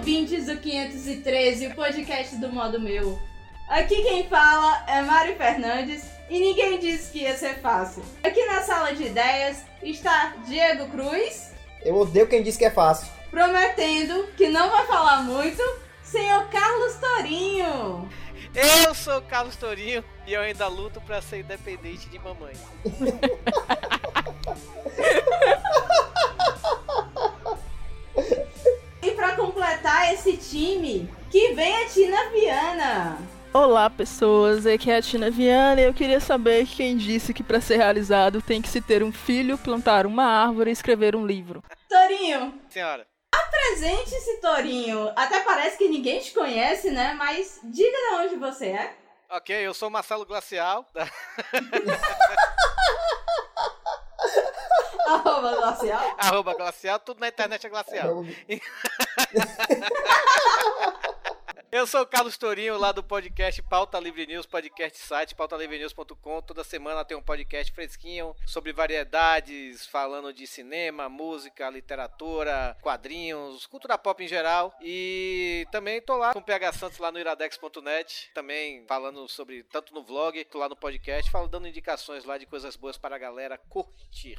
Ouvintes do 513, o podcast do modo meu. Aqui quem fala é Mari Fernandes e ninguém disse que ia ser fácil. Aqui na sala de ideias está Diego Cruz, Eu odeio quem diz que é fácil. prometendo que não vai falar muito, senhor Carlos Torinho. Eu sou o Carlos Torinho e eu ainda luto pra ser independente de mamãe. esse time, que vem a Tina Viana. Olá, pessoas. Aqui é a Tina Viana e eu queria saber quem disse que para ser realizado tem que se ter um filho, plantar uma árvore e escrever um livro. Torinho, Senhora, presente esse Torinho. Até parece que ninguém te conhece, né? Mas diga de onde você é. ok, eu sou o Marcelo Glacial. Arroba glacial. Arroba Glacial, tudo na internet é Glacial. Eu sou o Carlos Torinho, lá do podcast Pauta Livre News, podcast site pautalivrenews.com. Toda semana tem um podcast fresquinho sobre variedades, falando de cinema, música, literatura, quadrinhos, cultura pop em geral. E também tô lá com o PH Santos lá no iradex.net, também falando sobre, tanto no vlog, tô lá no podcast, falando, dando indicações lá de coisas boas para a galera curtir.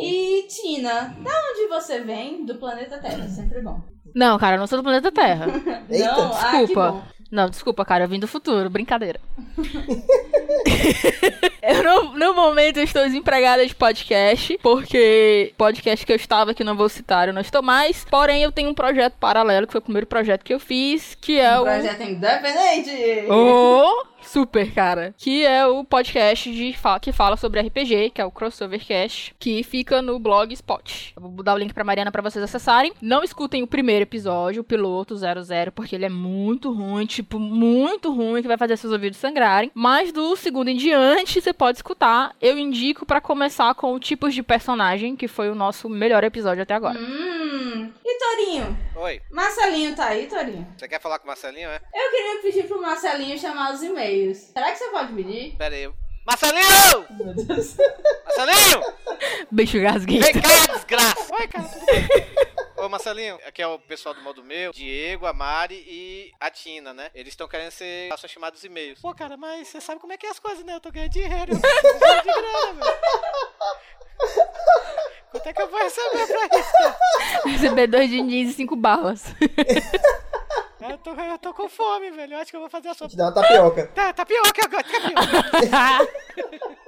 E Tina, da onde você vem? Do planeta Terra, sempre bom. Não, cara, eu não sou do planeta Terra. Eita, não, ah, que desculpa. bom. Não, desculpa, cara, eu vim do futuro, brincadeira. eu no, no momento eu estou desempregada de podcast, porque podcast que eu estava, que não vou citar, eu não estou mais. Porém, eu tenho um projeto paralelo, que foi o primeiro projeto que eu fiz, que é Um o. projeto independente. Oh, super, cara. Que é o podcast de fa- que fala sobre RPG, que é o Crossovercast, que fica no blog Spot. Eu vou dar o link pra Mariana pra vocês acessarem. Não escutem o primeiro episódio, o piloto 00, porque ele é muito ruim, tipo, muito ruim, que vai fazer seus ouvidos sangrarem. Mas do segundo em diante, você pode escutar. Eu indico pra começar com o tipos de personagem, que foi o nosso melhor episódio até agora. Hum. E Torinho? Oi, Marcelinho tá aí, Torinho? você quer falar com o Marcelinho, é? Eu queria pedir pro Marcelinho chamar os e-mails. Será que você pode pedir? Pera aí. Marcelinho! Meu Deus. Marcelinho! Beijo gasguento. Vem cá, desgraça! Oi, cara, tudo bem? Ô, Marcelinho, aqui é o pessoal do modo meu, Diego, a Mari e a Tina, né? Eles estão querendo ser são chamados e-mails. Pô, cara, mas você sabe como é que é as coisas, né? Eu tô ganhando dinheiro, eu preciso ganhar de grana, velho. Quanto é que eu vou receber pra isso? Receber dois din-dins e cinco balas. Eu tô, eu tô com fome, velho. Eu acho que eu vou fazer a sopa. Te dá uma tapioca. Tá, tapioca agora, tapioca.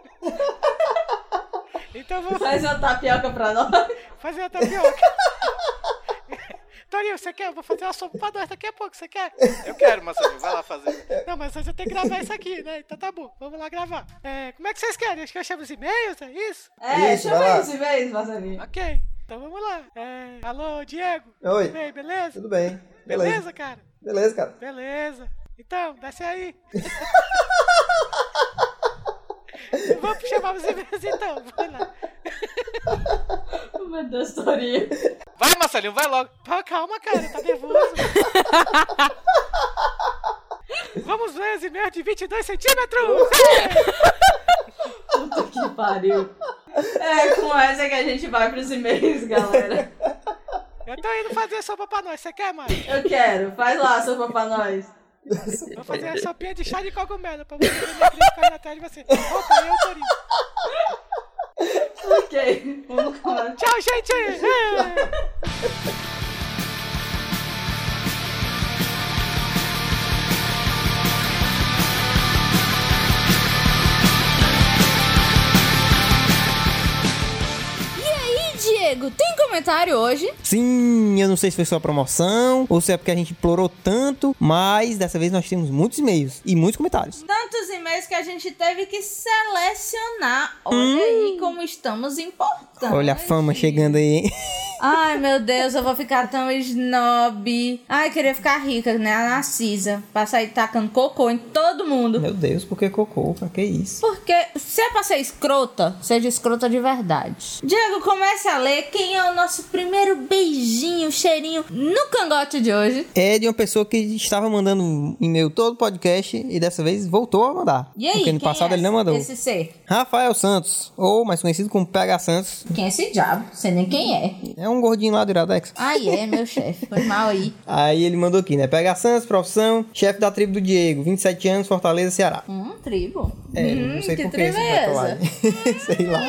Então eu vou Faz uma tapioca pra nós. fazer a tapioca. Torinho, você quer? Eu vou fazer uma sopa pra nós daqui a pouco, você quer? Eu quero, Marcelinho, vai lá fazer. Não, mas você tem que gravar isso aqui, né? Então tá bom, vamos lá gravar. É, como é que vocês querem? Acho que eu chamo os e-mails, é isso? É, Isso, chama os e-mails, Marcelinho. Ok, então vamos lá. É, alô, Diego? Oi. Tudo bem, beleza? Tudo bem. Beleza. Beleza, cara? Beleza, cara. Beleza. Então, desce aí. Vamos chamar os e-mails então, vai lá. Oh, meu Deus, Torinho. Vai, Marcelinho, vai logo. Pô, calma, cara, tá nervoso. Vamos ver os e-mails de 22 centímetros. Puta que pariu. É com essa que a gente vai pros e-mails, galera. Eu tô indo fazer sopa pra nós, você quer, mano? Eu quero. Faz lá a sopa pra nós. Vou fazer a sopinha de chá de cogumelo pra você ver minha ficar atrás de você. Opa, eu, Torinho. Ok. Vamos começar. Tchau, gente. Diego, tem comentário hoje? Sim, eu não sei se foi só promoção ou se é porque a gente implorou tanto, mas dessa vez nós temos muitos e-mails e muitos comentários. Tantos e-mails que a gente teve que selecionar. Olha aí como estamos importantes. Olha a fama chegando aí, hein? Ai, meu Deus, eu vou ficar tão snob. Ai, queria ficar rica, né? A Narcisa. Pra sair tacando cocô em todo mundo. Meu Deus, por que cocô? Pra que isso? Porque se é pra ser escrota, seja escrota de verdade. Diego, comece ler quem é o nosso primeiro beijinho, cheirinho no cangote de hoje. É de uma pessoa que estava mandando um e-mail todo podcast e dessa vez voltou a mandar. E aí, Porque no quem passado é ele não mandou. Esse ser? Rafael Santos, ou mais conhecido como PH Santos. Quem é esse diabo? Sei nem quem é. É um gordinho lá do Iradex. Ai, é, meu chefe. Foi mal aí. Aí ele mandou aqui, né? Pega Santos, profissão, chefe da tribo do Diego, 27 anos, Fortaleza, Ceará. Hum, tribo. É, Hum, não sei que por que tribo é tatuagem. Sei lá.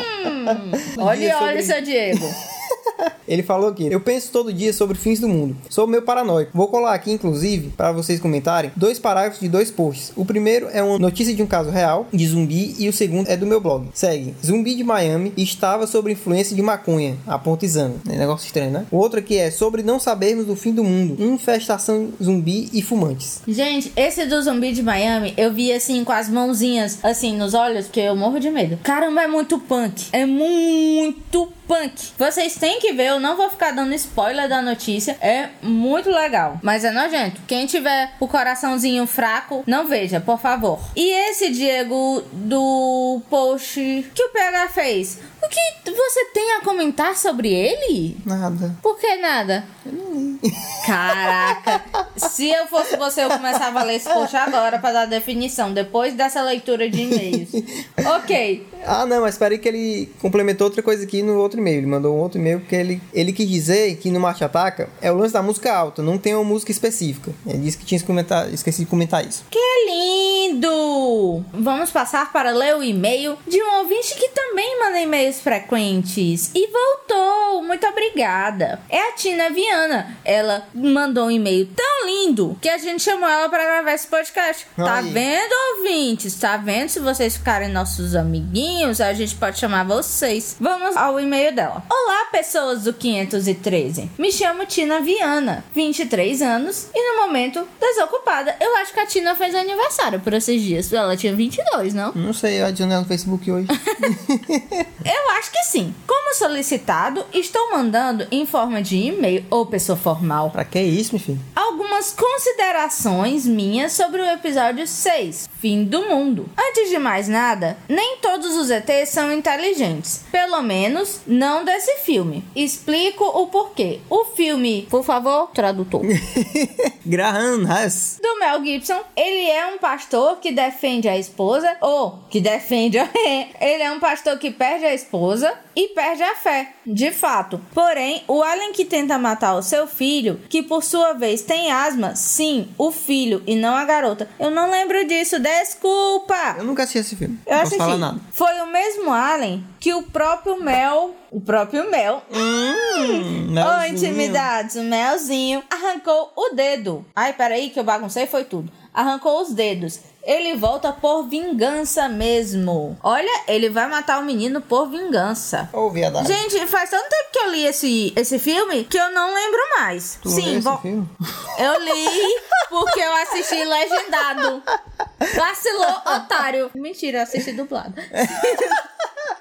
Olha, dia olha, sobre- seu Diego. table. Ele falou aqui: Eu penso todo dia sobre fins do mundo. Sou meio paranoico. Vou colar aqui, inclusive, para vocês comentarem, dois parágrafos de dois posts. O primeiro é uma notícia de um caso real, de zumbi, e o segundo é do meu blog. Segue: Zumbi de Miami estava sob influência de maconha. Aponta exame. É negócio estranho, né? O outro aqui é sobre não sabermos do fim do mundo. Infestação zumbi e fumantes. Gente, esse do zumbi de Miami, eu vi assim com as mãozinhas assim nos olhos, porque eu morro de medo. Caramba, é muito punk. É muito punk. Vocês têm que ver, eu não vou ficar dando spoiler da notícia. É muito legal, mas é nojento. Quem tiver o coraçãozinho fraco, não veja, por favor. E esse Diego do post que o PH fez? O que você tem a comentar sobre ele? Nada. Por que nada? Caraca, se eu fosse você, eu começava a ler esse post agora pra dar definição, depois dessa leitura de e-mails. Ok, Ah, não, mas espera aí que ele complementou outra coisa aqui no outro e-mail. Ele mandou um outro e-mail porque ele, ele quis dizer que no Marte Ataca é o lance da música alta, não tem uma música específica. Ele disse que tinha comentar, esqueci de comentar isso. que lindo! Vamos passar para ler o e-mail de um ouvinte que também manda e-mails frequentes. E voltou, muito obrigada. É a Tina Viana. Ela mandou um e-mail tão lindo que a gente chamou ela para gravar esse podcast. Tá Aí. vendo, ouvintes? Tá vendo? Se vocês ficarem nossos amiguinhos, a gente pode chamar vocês. Vamos ao e-mail dela. Olá, pessoas do 513. Me chamo Tina Viana, 23 anos e no momento desocupada. Eu acho que a Tina fez aniversário por esses dias. Ela tinha 22, não? Não sei, eu adicionei ela no Facebook hoje. Eu acho que sim. Como solicitado, estou mandando em forma de e-mail ou pessoa formal pra que isso, meu filho? algumas considerações minhas sobre o episódio 6, Fim do Mundo. Antes de mais nada, nem todos os ETs são inteligentes. Pelo menos, não desse filme. Explico o porquê. O filme, por favor, tradutor. Graham do Mel Gibson, ele é um pastor que defende a esposa, ou que defende. ele é um pastor que perde a esposa e perde a fé, de fato. Porém, o alien que tenta matar o seu filho, que por sua vez tem asma, sim, o filho e não a garota. Eu não lembro disso, desculpa! Eu nunca assisti esse filme. Eu não posso falar nada. foi o mesmo alien que o próprio Mel, o próprio Mel, Hum, melzinho. intimidades, o Melzinho arrancou o dedo. Ai, peraí, que eu baguncei, foi tudo. Arrancou os dedos. Ele volta por vingança mesmo. Olha, ele vai matar o menino por vingança. Ô, viadagem. Gente, faz tanto tempo que eu li esse, esse filme que eu não lembro mais. Tu Sim, vo- eu li porque eu assisti legendado. Vacilou, otário. Mentira, eu assisti dublado.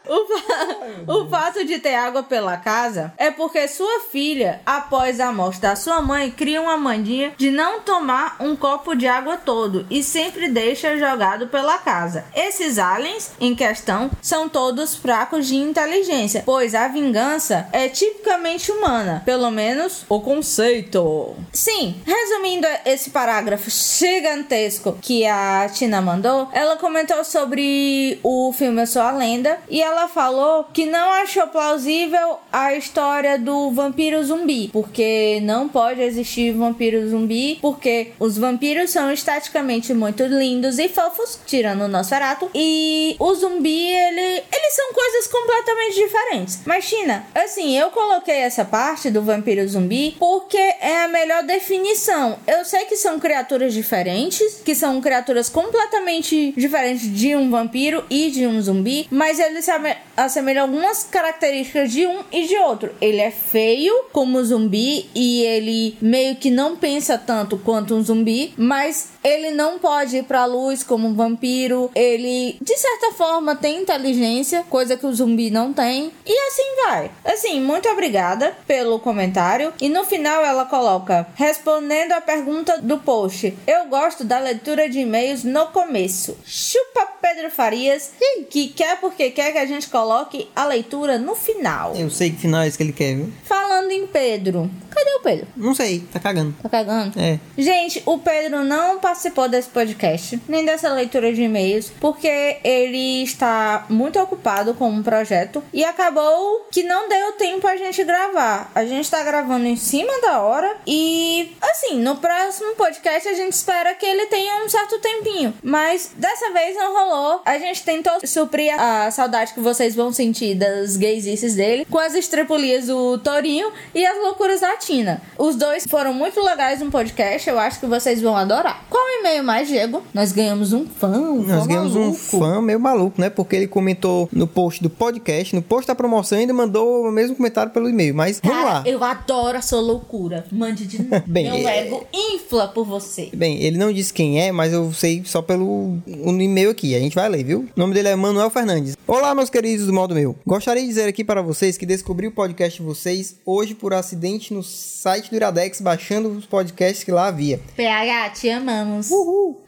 O, fa- o fato de ter água pela casa é porque sua filha, após a morte da sua mãe, cria uma mandinha de não tomar um copo de água todo e sempre deixa jogado pela casa. Esses aliens em questão são todos fracos de inteligência, pois a vingança é tipicamente humana, pelo menos o conceito. Sim, resumindo esse parágrafo gigantesco que a Tina mandou, ela comentou sobre o filme Eu Sou a Lenda e ela falou que não achou plausível a história do vampiro zumbi, porque não pode existir vampiro zumbi, porque os vampiros são esteticamente muito lindos e fofos, tirando o Nosferatu, e o zumbi, ele, eles são coisas completamente diferentes. Mas, China, assim, eu coloquei essa parte do vampiro zumbi porque é a melhor definição. Eu sei que são criaturas diferentes, que são criaturas completamente diferentes de um vampiro e de um zumbi, mas eles se assemelham algumas características de um e de outro. Ele é feio como zumbi e ele meio que não pensa tanto quanto um zumbi, mas ele não pode ir pra luz como um vampiro. Ele, de certa forma, tem inteligência, coisa que o zumbi não tem. E assim vai. Assim, muito obrigada pelo comentário. E no final ela coloca: respondendo a pergunta do post, eu gosto da leitura de e-mails no começo. Chupa Pedro Farias, que quer porque quer que a gente coloque a leitura no final. Eu sei que final é esse que ele quer, viu? Falando em Pedro. Cadê o Pedro? Não sei, tá cagando. Tá cagando? É. Gente, o Pedro não participou desse podcast, nem dessa leitura de e-mails, porque ele está muito ocupado com um projeto e acabou que não deu tempo a gente gravar. A gente tá gravando em cima da hora e, assim, no próximo podcast a gente espera que ele tenha um certo tempinho. Mas dessa vez não rolou. A gente tentou suprir a saudade que vocês vão sentir das gaysices dele com as estrepulias do Torinho e as loucuras da Tina. Os dois foram muito legais no podcast, eu acho que vocês vão adorar. Qual o e-mail mais, Diego? Nós ganhamos um fã, um Nós fã ganhamos um maluco. fã meio maluco, né? Porque ele comentou no post do podcast, no post da promoção, ainda mandou o mesmo comentário pelo e-mail. Mas vamos Cara, lá. eu adoro a sua loucura. Mande de novo. Bem, Meu é- ego infla por você. Bem, ele não disse quem é, mas eu sei só pelo no e-mail aqui. A gente vai ler, viu? O nome dele é Manuel Fernandes. Olá, meus queridos do modo meu. Gostaria de dizer aqui para vocês que descobri o podcast de vocês hoje por acidente no site do Iradex, baixando os podcasts que lá havia. PH, te amamos.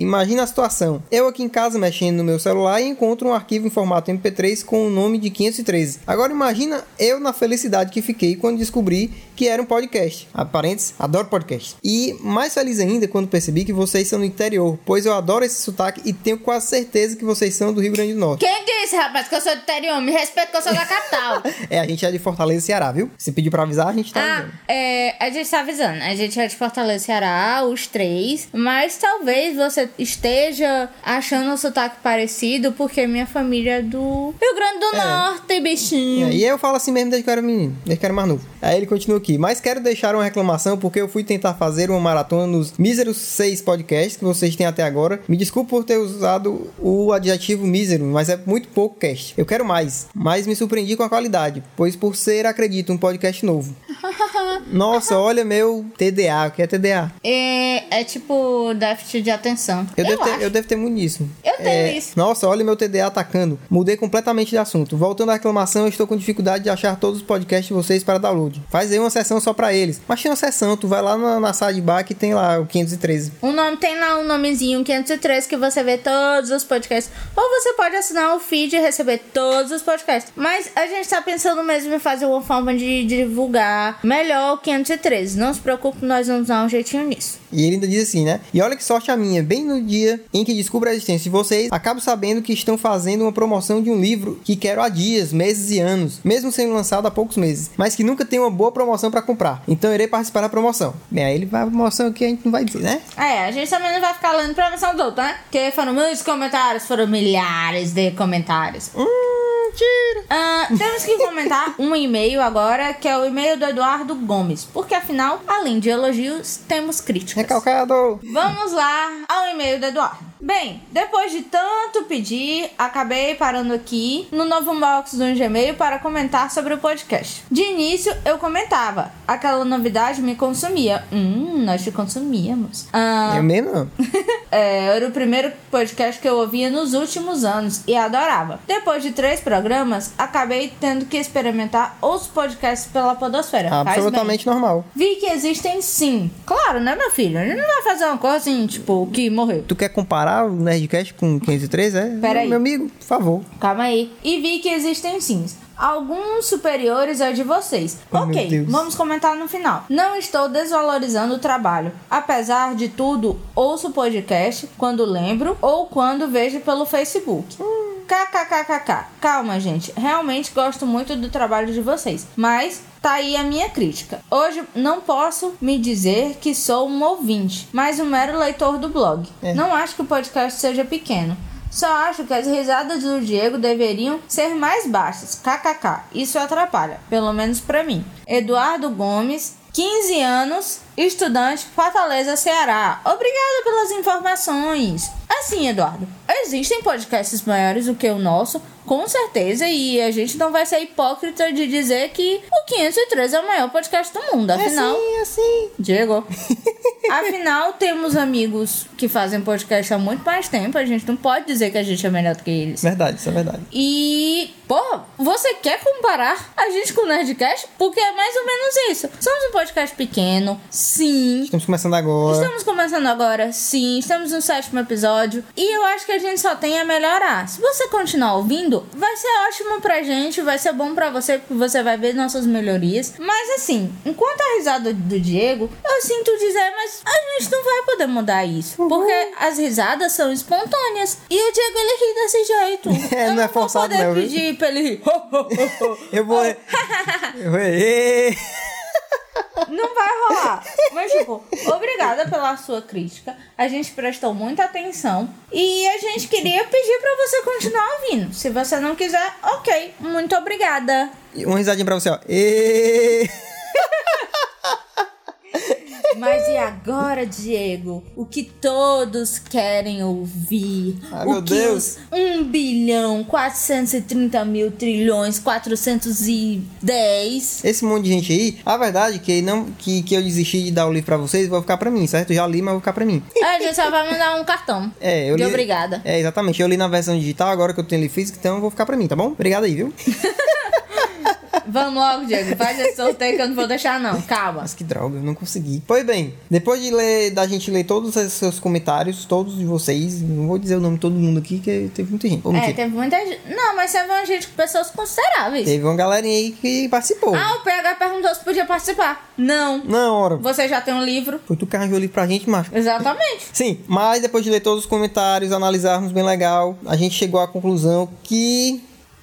Imagina a situação. Eu aqui em casa mexendo no meu celular e encontro um arquivo em formato MP3 com o nome de 513. Agora imagina eu na felicidade que fiquei quando descobri que era um podcast. A parênteses, adoro podcast. E mais feliz ainda quando percebi que vocês são do interior, pois eu adoro esse sotaque e tenho quase certeza que vocês são do Rio Grande do Norte. Quem disse, rapaz, que eu sou do interior? Me respeita que eu sou da capital. É, a gente é de Fortaleza, Ceará, viu? Se pediu pra avisar, a gente tá Ah, avisando. é, a gente tá avisando. A gente é de Fortaleza, Ceará, os três. Mas talvez você esteja achando o sotaque parecido, porque minha família é do Rio Grande do É. Norte, bichinho. É, e eu falo assim mesmo desde que eu era menino, desde que eu era mais novo. Aí ele continua aqui. Mas quero deixar uma reclamação porque eu fui tentar fazer uma maratona nos míseros seis podcasts que vocês têm até agora. Me desculpe por ter usado o adjetivo mísero, mas é muito pouco cast. Eu quero mais, mas me surpreendi com a qualidade, pois por ser, acredito, um podcast novo. Nossa, olha meu TDA. O que é TDA? É, é tipo déficit de atenção. Eu, devo, acho. ter, eu devo ter muito nisso. Eu tenho isso. Nossa, olha meu TDA atacando. Mudei completamente de assunto. Voltando à reclamação, eu estou com dificuldade de achar todos os podcasts de vocês para download. Faz aí uma sessão só para eles. Mas tem uma sessão, tu vai lá na, na sidebar que tem lá o 513. O nome tem lá um nomezinho 503 que você vê todos os podcasts. Ou você pode assinar o feed e receber todos os podcasts. Mas a gente tá pensando mesmo em fazer uma forma de divulgar melhor o 513. Não se preocupe, nós vamos dar um jeitinho nisso. E ele ainda diz assim, né? E olha que sorte a minha, bem no dia em que descubro a existência de vocês, acabo sabendo que estão fazendo uma promoção de um livro que quero há dias, meses e anos, mesmo sendo lançado há poucos meses, mas que nunca tem uma boa promoção para comprar. Então irei participar da promoção. Bem, aí ele vai a promoção que a gente não vai dizer, né? É, a gente também não vai ficar lendo promoção do outro, né? Porque foram muitos comentários, foram milhares de comentários. Hum, tira. Ah, temos que comentar um e-mail agora, que é o e-mail do Eduardo Gomes. Porque afinal, além de elogios, temos críticas. Recalcado. Vamos lá ao e-mail do Eduardo. Bem, depois de tanto pedir, acabei parando aqui no novo box do Gmail para comentar sobre o podcast. De início, eu comentava. Aquela novidade me consumia. Hum, nós te consumíamos. Ah, Eu mesmo é, era o primeiro podcast que eu ouvia nos últimos anos e adorava. Depois de três programas, acabei tendo que experimentar outros podcasts pela Podosfera. Absolutamente normal. Vi que existem sim. Claro, né, meu filho? A gente não vai fazer uma coisa assim, tipo, que morreu. Tu quer comparar o Nerdcast com 503, é? Pera aí. Meu amigo, por favor. Calma aí. E vi que existem sim. Alguns superiores ao de vocês. Oh, ok, vamos comentar no final. Não estou desvalorizando o trabalho. Apesar de tudo, ouço podcast quando lembro ou quando vejo pelo Facebook. KKKKK. Calma, gente. Realmente gosto muito do trabalho de vocês. Mas tá aí a minha crítica. Hoje não posso me dizer que sou um ouvinte, mas um mero leitor do blog. É. Não acho que o podcast seja pequeno. Só acho que as risadas do Diego deveriam ser mais baixas. KKK. Isso atrapalha, pelo menos pra mim. Eduardo Gomes, 15 anos, estudante, Fortaleza, Ceará. Obrigada pelas informações. Assim, Eduardo, existem podcasts maiores do que o nosso, com certeza, e a gente não vai ser hipócrita de dizer que o 503 é o maior podcast do mundo. Afinal, É assim, assim. Diego. Afinal, temos amigos que fazem podcast há muito mais tempo. A gente não pode dizer que a gente é melhor do que eles. Verdade, isso é verdade. E, pô, você quer comparar a gente com o Nerdcast? Porque é mais ou menos isso. Somos um podcast pequeno, sim. Estamos começando agora. Estamos começando agora, sim. Estamos no sétimo episódio. E eu acho que a gente só tem a melhorar. Se você continuar ouvindo, vai ser ótimo pra gente, vai ser bom pra você, porque você vai ver nossas melhorias. Mas assim, enquanto a risada do Diego, eu sinto dizer, mas a gente não vai poder mudar isso. Porque as risadas são espontâneas. E o Diego, ele ri desse jeito. É, eu não é não vou forçado poder não, viu? pedir pra ele rir. Eu vou. eu vou. Não vai rolar. Mas, tipo, obrigada pela sua crítica. A gente prestou muita atenção. E a gente queria pedir pra você continuar ouvindo. Se você não quiser, ok. Muito obrigada. E Uma risadinha pra você, ó. Ê! Mas e agora, Diego? O que todos querem ouvir? Ai, o meu que Deus. os 1 bilhão 430 mil trilhões 410 Esse monte de gente aí, a verdade é que, não, que, que eu desisti de dar o livro pra vocês, vai ficar pra mim, certo? Já li, mas vai ficar pra mim. A gente só vai mandar um cartão. É, eu de li. obrigada. É, exatamente. Eu li na versão digital, agora que eu tenho ele físico, então eu vou ficar pra mim, tá bom? Obrigado aí, viu? Vamos logo, Diego. Faz esse sorteio que eu não vou deixar, não. Calma. Mas que droga, eu não consegui. Pois bem, depois de ler, da gente ler todos os seus comentários, todos de vocês, não vou dizer o nome de todo mundo aqui, que teve muita gente. Ou É, mentira. teve muita gente. Não, mas teve uma gente com pessoas consideráveis. Teve uma galerinha aí que participou. Ah, o PH perguntou se podia participar. Não. Não, ora. Você já tem um livro? Foi tu que arranjou o livro pra gente, macho. Exatamente. Sim, mas depois de ler todos os comentários, analisarmos bem legal, a gente chegou à conclusão que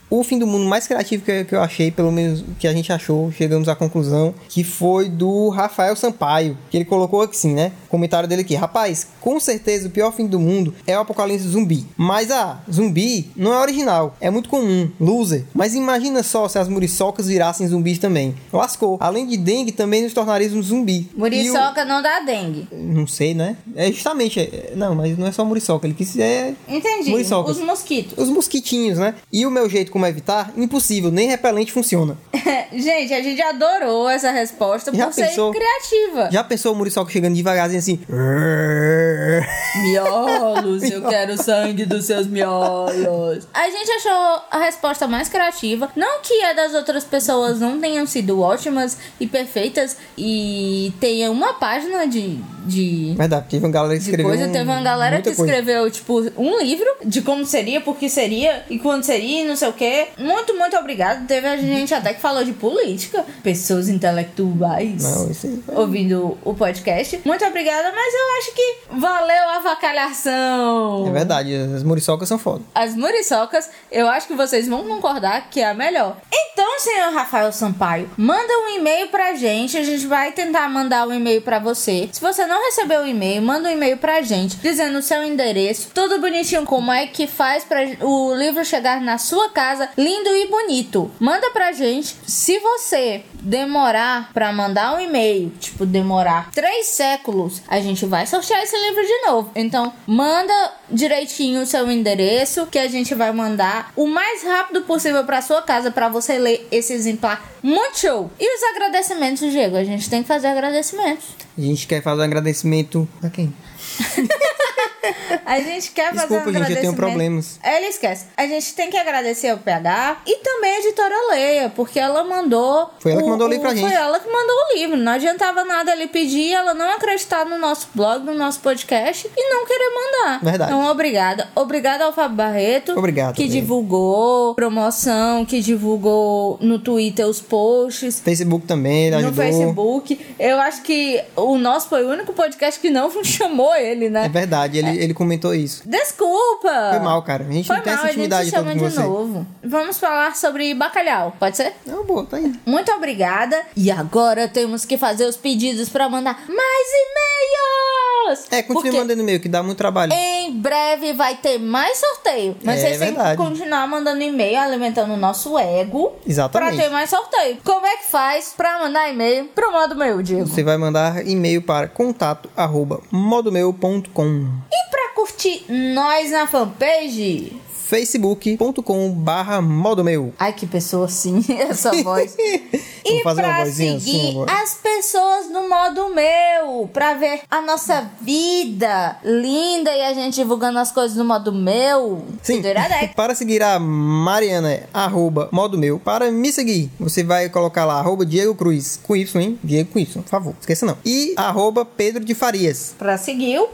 o fim do mundo mais criativo que, eu- que eu achei, pelo menos que a gente achou, chegamos à conclusão, que foi do Rafael Sampaio, que ele colocou aqui sim, né? O comentário dele aqui. Rapaz, com certeza o pior fim do mundo é o apocalipse zumbi. Mas ah, zumbi não é original, é muito comum, loser. Mas imagina só se as muriçocas virassem zumbis também. Lascou. Além de dengue, também nos tornaríamos zumbi. E o- Muriçoca não dá dengue. não sei, né? É justamente. é- não, mas não é só muriçoca. Ele quis dizer Entendi. Muriçocas. Os mosquitos. os mosquitinhos, né? E o meu jeito como evitar? Impossível. Nem repelente funciona. gente, a gente adorou essa resposta Já por ser pensou? criativa. Já pensou o muriçoca chegando devagarzinho assim? Miolos, eu quero sangue dos seus miolos. A gente achou a resposta mais criativa. Não que a das outras pessoas não tenham sido ótimas e perfeitas e tenha uma página de. De... Verdade, teve uma galera que escreveu. coisa, um- teve uma galera que coisa. escreveu, tipo, um livro de como seria, por que seria e quando seria, e não sei o quê. Muito, muito obrigado. Teve a gente até que falou de política, pessoas intelectuais Não, ouvindo o podcast. Muito obrigada, mas eu acho que valeu a avacalhação. É verdade, as muriçocas são foda. As muriçocas, eu acho que vocês vão concordar que é a melhor. Então, senhor Rafael Sampaio, manda um e-mail pra gente. A gente vai tentar mandar um e-mail pra você. Se você não recebeu o e-mail, manda um e-mail pra gente dizendo o seu endereço, tudo bonitinho, como é que faz pra o livro chegar na sua casa, lindo e bonito. Manda pra gente. Se você demorar pra mandar um e-mail, tipo, demorar três séculos, a gente vai sortear esse livro de novo. Então, manda direitinho o seu endereço que a gente vai mandar o mais rápido possível pra sua casa pra você ler esse exemplar muito show. E os agradecimentos, Diego? A gente tem que fazer agradecimentos. A gente quer fazer um agradecimento. Pra quem? A gente quer fazer Desculpa, um gente, eu tenho agradecimento. problemas. Ele esquece. A gente tem que agradecer ao PH e também a editora Leia, porque ela mandou. Foi ela que mandou o livro pra gente. Foi ela que mandou o livro. Não adiantava nada ele pedir, ela não acreditar no nosso blog, no nosso podcast e não querer mandar. Verdade. Então, obrigada. Obrigada ao Fábio Barreto. Obrigado, Que Leia. divulgou promoção, que divulgou no Twitter os posts. Facebook também, ele No ajudou. Facebook. Eu acho que o nosso foi o único podcast que não chamou ele, né? É verdade, ele, ele comentou isso. Desculpa! Foi mal, cara. A gente Foi não tem mal, essa intimidade toda com de você. novo. Vamos falar sobre bacalhau, pode ser? Não, boa, tá aí. Muito obrigada. E agora temos que fazer os pedidos pra mandar mais e-mails! É, continue Porque mandando e-mail, que dá muito trabalho. Em breve vai ter mais sorteio. Mas É vocês têm verdade. que continuar mandando e-mail, alimentando o nosso ego. Exatamente. Pra ter mais sorteio. Como é que faz pra mandar e-mail pro modo meu, Diego? Você vai mandar e-mail para contato arroba modomeu.com E curtir nós na fanpage? facebook.com barra modomeu Ai, que pessoa assim, essa voz. e pra assim seguir agora. as pessoas no modo meu. meu pra ver a nossa vida linda e a gente divulgando as coisas no modo meu. Sim. Para seguir a Mariana, é arroba modo meu. Para me seguir, você vai colocar lá, arroba Diego Cruz, com Y, hein? Diego com Y, por favor, esqueça não. E arroba Pedro de Farias. Pra seguir o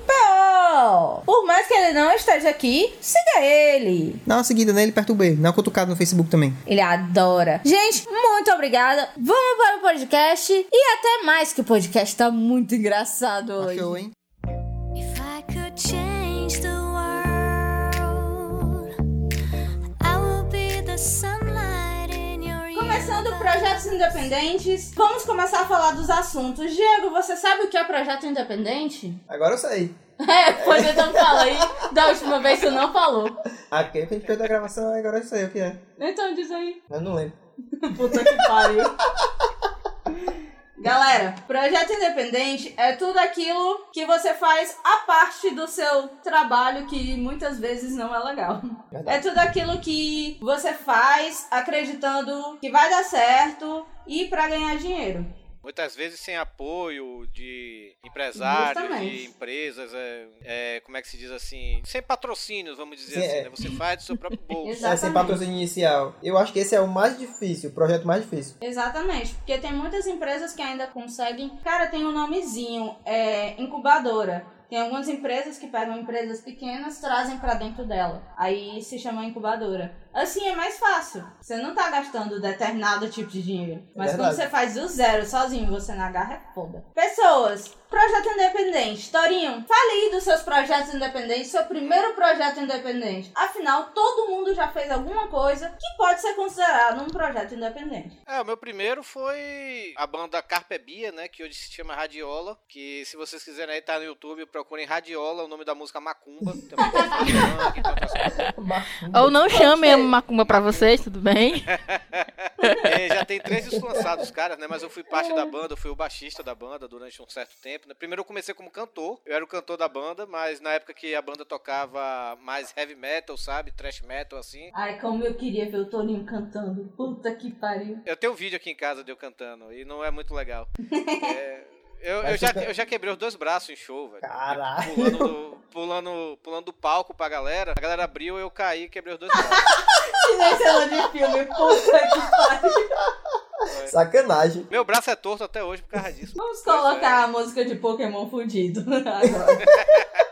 P.O. Por mais que ele não esteja aqui, siga ele. Dá uma seguida nele, perturba ele. Dá uma cutucada no Facebook também. Ele adora. Gente, muito obrigada. Vamos para o podcast. E até mais, que o podcast tá muito engraçado hoje. Show, hein? If I could change the world, I would be the sunlight in your Começando projetos independentes, vamos começar a falar dos assuntos. Diego, você sabe o que é projeto independente? Agora eu sei. É, pois então fala aí. Da última vez você não falou. Ah, porque a gente fez a gravação, agora eu sei o que é. Então diz aí. Eu não lembro. Puta que pariu. Galera, projeto independente é tudo aquilo que você faz a parte do seu trabalho que muitas vezes não é legal. Verdade. É tudo aquilo que você faz acreditando que vai dar certo e pra ganhar dinheiro. Muitas vezes sem apoio de empresários, Justamente. de empresas, é, é, como é que se diz assim, sem patrocínios, vamos dizer Sim, assim, é. né? Você faz do seu próprio bolso. É, sem patrocínio inicial. Eu acho que esse é o mais difícil, o projeto mais difícil. Exatamente, porque tem muitas empresas que ainda conseguem. Cara, tem um nomezinho, é incubadora. Tem algumas empresas que pegam empresas pequenas, trazem pra dentro dela. Aí se chama incubadora. Assim é mais fácil. Você não tá gastando determinado tipo de dinheiro. Mas quando Verdade. você faz do zero sozinho, você na garra é foda. Pessoas, projeto independente. Torinho, fale aí dos seus projetos independentes, seu primeiro projeto independente. Afinal, todo mundo já fez alguma coisa que pode ser considerado um projeto independente. É, o meu primeiro foi a banda Carpe Bia, né? Que hoje se chama Radiola. Que se vocês quiserem aí, tá no YouTube, procurem Radiola, o nome da música Macumba. Também. Ou não chamem a macumba pra vocês, tudo bem? É, já tem três discos lançados, caras, né? Mas eu fui parte da banda, eu fui o baixista da banda durante um certo tempo. né? Primeiro eu comecei como cantor, eu era o cantor da banda, mas na época que a banda tocava mais heavy metal, sabe? Thrash metal, assim. Ai, como eu queria ver o Toninho cantando. Puta que pariu. Eu tenho um vídeo aqui em casa de eu cantando, e não é muito legal. É, eu, eu já, você- eu já quebrei os dois braços em show, velho. Caralho. Pulando do, pulando, pulando do palco pra galera. A galera abriu, eu caí e quebrei os dois braços. Que nem cena de filme, puta que pariu. Sacanagem. Meu braço é torto até hoje por causa disso. Vamos Pois é. colocar a música de Pokémon fudido agora.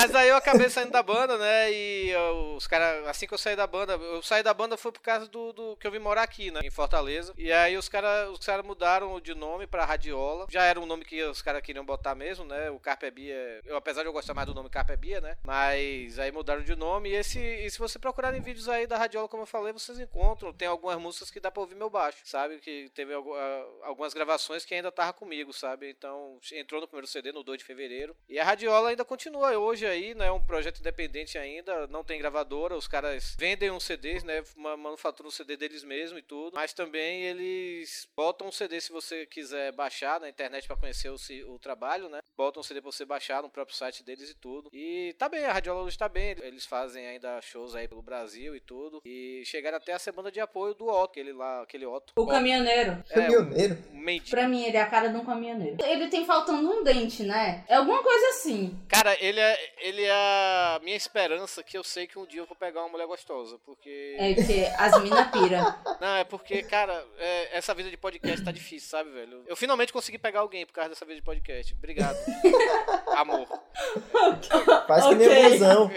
Mas aí eu acabei saindo da banda, né? E eu- os caras, assim que eu saí da banda, eu saí da banda foi por causa do, do- que eu vim morar aqui, né? Em Fortaleza. E aí os caras os cara mudaram de nome pra Radiola. Já era um nome que os caras queriam botar mesmo, né? O Carpe Bia. Eu, apesar de eu gostar mais do nome Carpe Bia, né? Mas aí mudaram de nome. E, esse, e se você procurarem vídeos aí da Radiola, como eu falei, vocês encontram. Tem algumas músicas que dá pra ouvir meu baixo, sabe? Que teve algu- algumas gravações que ainda tava comigo, sabe? Então entrou no primeiro CD no 2 de fevereiro. E a Radiola ainda continua hoje aí, né? É um projeto independente ainda, não tem gravadora, os caras vendem uns CDs, né? ma- Manufaturam o CD deles mesmo e tudo. Mas também eles botam um CD se você quiser baixar na internet pra conhecer o, o trabalho, né? Botam um CD pra você baixar no próprio site deles e tudo. E tá bem, a Radiola hoje tá bem. Eles fazem ainda shows aí pelo Brasil e tudo. E chegaram até a ser banda de apoio do Otto, aquele lá, aquele Otto. O caminhoneiro. É, Caminhoneiro. mendigo. Pra mim, ele é a cara de um caminhoneiro. Ele tem faltando um dente, né? É alguma coisa assim. Cara, ele é, ele é a minha esperança que eu sei que um dia eu vou pegar uma mulher gostosa, porque... É porque as mina pira. Não, é porque, cara, é, essa vida de podcast tá difícil, sabe, velho? Eu finalmente consegui pegar alguém por causa dessa vida de podcast. Obrigado. Amor. Faz que Ok. nem busão.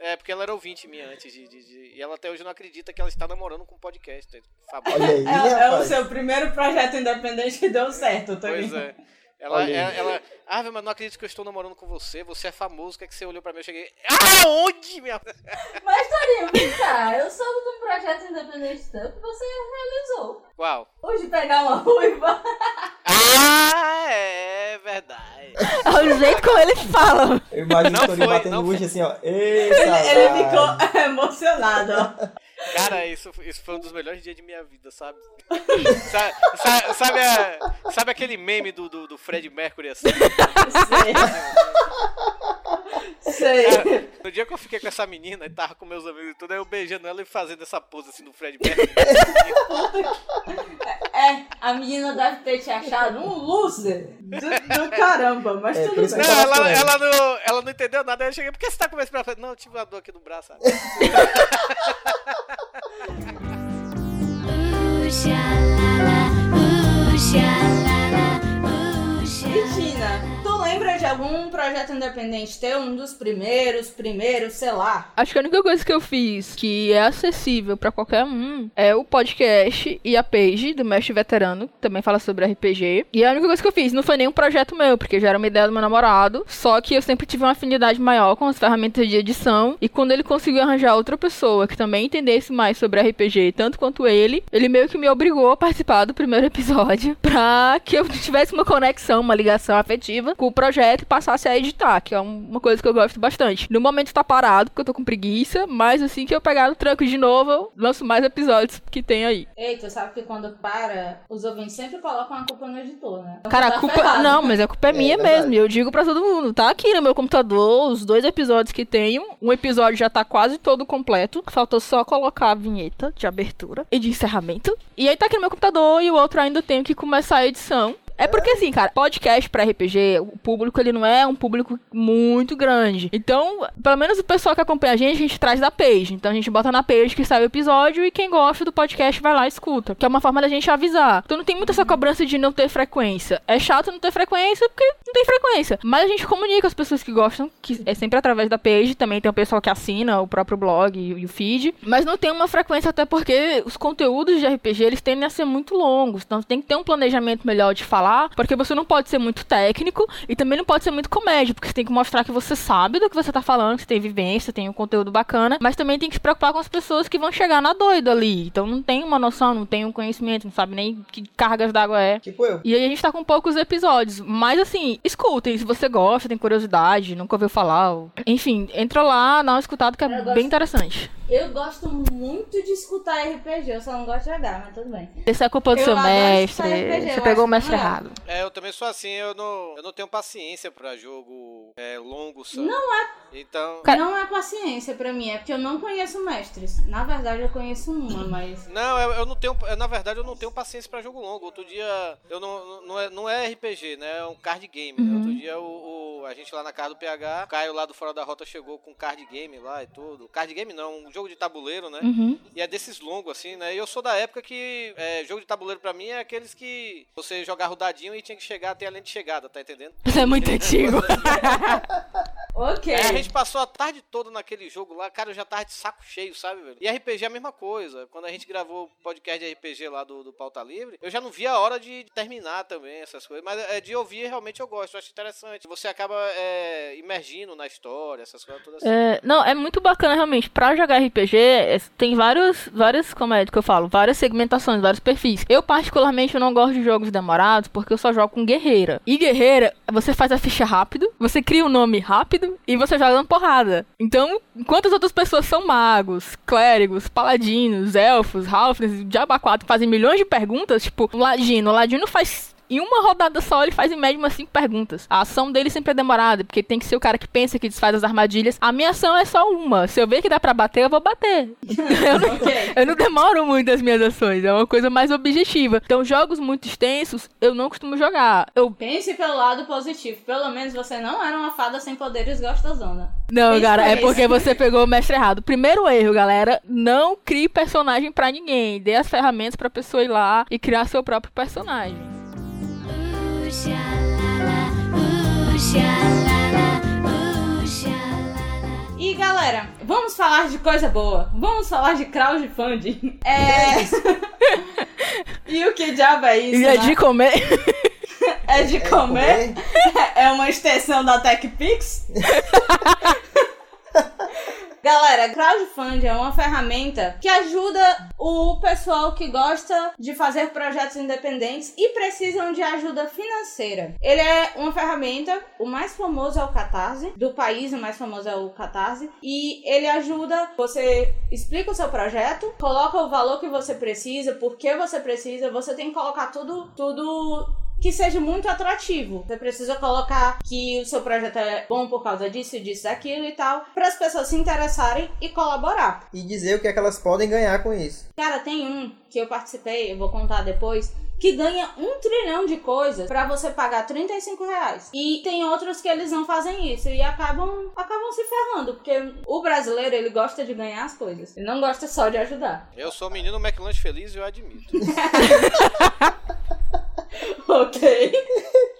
É, porque ela era ouvinte minha antes de, de- de- E ela até hoje não acredita que ela está namorando com um podcast. Olha aí, É, é o seu primeiro projeto independente que deu certo, tá Pois é. Ela, Olha aí. ela, ela- ah, mas não acredito que eu estou namorando com você. Você é famoso. O que é que você olhou pra mim? Eu cheguei. Aonde, minha. Mas, Torinho, vem cá. Eu soube de um projeto independente teu que você realizou. Qual? Hoje pegar uma ruiva. Ah, é verdade. É o jeito como ele fala. Eu imagino o Torinho batendo bucho assim, ó. Ele, ele ficou emocionado, ó. Cara, isso, isso foi um dos melhores dias de minha vida, sabe? sabe, sabe, sabe, a- sabe aquele meme do, do, do Fred Mercury assim? Sei. Sei. Cara, no dia que eu fiquei com essa menina e tava com meus amigos e tudo, aí eu beijando ela e fazendo essa pose assim no Fred Mercury. É, a menina deve ter te achado um loser do, do caramba, mas É, tudo bem. Não, ela, ela, não, ela não entendeu nada. Aí eu cheguei, por que você tá com esse braço? Não, eu tive uma dor aqui no braço. Cristina, tu lembra de algum projeto independente teu? Um dos primeiros, primeiros, sei lá. Acho que a única coisa que eu fiz que é acessível pra qualquer um é o podcast e a page do Mestre Veterano, que também fala sobre RPG. E a única coisa que eu fiz não foi nenhum projeto meu, porque já era uma ideia do meu namorado. Só que eu sempre tive uma afinidade maior com as ferramentas de edição. E quando ele conseguiu arranjar outra pessoa que também entendesse mais sobre RPG, tanto quanto ele, ele meio que me obrigou a participar do primeiro episódio pra que eu tivesse uma conexão, uma ligação afetiva com o projeto e passasse a editar, que é um- uma coisa que eu gosto bastante. No momento tá parado, porque eu tô com preguiça, mas assim que eu pegar no tranco de novo, eu lanço mais episódios que tem aí. Ei, tu sabe que quando para, os ouvintes sempre colocam a culpa no editor, né? Então Cara, tá a culpa. ferrado. Não, mas a culpa é minha verdade. mesmo. e Eu digo pra todo mundo. Tá aqui no meu computador os dois episódios que tenho. Um episódio já tá quase todo completo. Faltou só colocar a vinheta de abertura e de encerramento. E aí tá aqui no meu computador e o outro ainda tenho que começar a edição. É porque assim, cara, podcast pra RPG, o público ele não é um público muito grande. Então, pelo menos o pessoal que acompanha a gente, a gente traz da page. Então a gente bota na page que sai o episódio e quem gosta do podcast vai lá e escuta. Que é uma forma da gente avisar. Então não tem muita essa cobrança de não ter frequência. É chato não ter frequência porque não tem frequência. Mas a gente comunica as pessoas que gostam, que é sempre através da page. Também tem o pessoal que assina o próprio blog e, o feed. Mas não tem uma frequência até porque os conteúdos de RPG eles tendem a ser muito longos. Então tem que ter um planejamento melhor de falar, porque você não pode ser muito técnico e também não pode ser muito comédia, porque você tem que mostrar que você sabe do que você tá falando, que você tem vivência, tem um conteúdo bacana, mas também tem que se preocupar com as pessoas que vão chegar na doida ali. Então não tem uma noção, não tem um conhecimento, não sabe nem que cargas d'água é. Tipo eu. E aí a gente tá com poucos episódios. Mas assim, escutem, se você gosta, tem curiosidade, nunca ouviu falar. ou- Enfim, entra lá, dá uma escutada que é Eu gosto. bem interessante. Eu gosto muito de escutar RPG, eu só não gosto de jogar, mas tudo bem. Esse é culpa do Eu seu mestre. RPG, Você pegou o mestre errado. É, eu também sou assim, eu não, eu não tenho paciência pra jogo é, longo, sabe? Não é. Então. Cara- Não é paciência pra mim, é porque eu não conheço mestres. Na verdade, eu conheço uma, mas. Não, eu, eu não tenho. eu, Na verdade, eu não tenho paciência pra jogo longo. Outro dia. Eu não, não, é, não é RPG, né? É um card game. Né? Outro dia o, o- a gente lá na casa do PH, o Caio lá do Fora da Rota chegou com card game lá e tudo. Card game não, um jogo de tabuleiro, né? Uhum. E é desses longos, assim, né? E eu sou da época que é, jogo de tabuleiro pra mim é aqueles que você jogava o dadinho e tinha que chegar até a linha de chegada, tá entendendo? Isso é muito antigo. Ok. É, a gente passou a tarde toda naquele jogo lá, cara, eu já tava de saco cheio, sabe, velho? E RPG é a mesma coisa. Quando a gente gravou o podcast de RPG lá do, do Pauta Livre, eu já não via a hora de terminar também essas coisas. Mas é, de ouvir, realmente eu gosto, eu acho interessante. Você acaba é, imergindo na história, essas coisas todas assim. É, não, é muito bacana realmente. Pra jogar RPG, é, tem vários, várias, como é que eu falo, várias segmentações, vários perfis. Eu, particularmente, eu não gosto de jogos demorados porque eu só jogo com guerreira. E guerreira, você faz a ficha rápido, você cria um nome rápido e você joga dando porrada. Então, enquanto as outras pessoas são magos, clérigos, paladinos, elfos, halflings, diaba 4 fazem milhões de perguntas, tipo, ladino, o ladino faz em uma rodada só, ele faz em média umas 5 perguntas. A ação dele sempre é demorada, porque tem que ser o cara que pensa, que desfaz as armadilhas. A minha ação é só uma. Se eu ver que dá pra bater, eu vou bater. eu, não, Ok. eu não demoro muito as minhas ações. É uma coisa mais objetiva. Então, jogos muito extensos, eu não costumo jogar. Eu. Pense pelo lado positivo. Pelo menos você não era uma fada sem poderes gostosona. Não, Pense cara, é porque você pegou o mestre errado. Primeiro erro, galera, não crie personagem pra ninguém. Dê as ferramentas pra pessoa ir lá e criar seu próprio personagem. E galera, vamos falar de coisa boa. Vamos falar de crowdfunding. É. e o que diabo é isso? E é né? de comer. É de comer? É uma extensão da TechPix? Galera, crowdfunding é uma ferramenta que ajuda o pessoal que gosta de fazer projetos independentes e precisam de ajuda financeira. Ele é uma ferramenta, o mais famoso é o Catarse, do país o mais famoso é o Catarse, e ele ajuda, você explica o seu projeto, coloca o valor que você precisa, por que você precisa, você tem que colocar tudo, tudo que seja muito atrativo. Você precisa colocar que o seu projeto é bom por causa disso, disso, daquilo e tal, para as pessoas se interessarem e colaborar. E dizer o que é que elas podem ganhar com isso. Cara, tem um que eu participei, eu vou contar depois, que ganha um trilhão de coisas pra você pagar 35 reais. E tem outros que eles não fazem isso e acabam, acabam se ferrando, porque o brasileiro, ele gosta de ganhar as coisas. Ele não gosta só de ajudar. Eu sou menino McLanche feliz e eu admito. ok.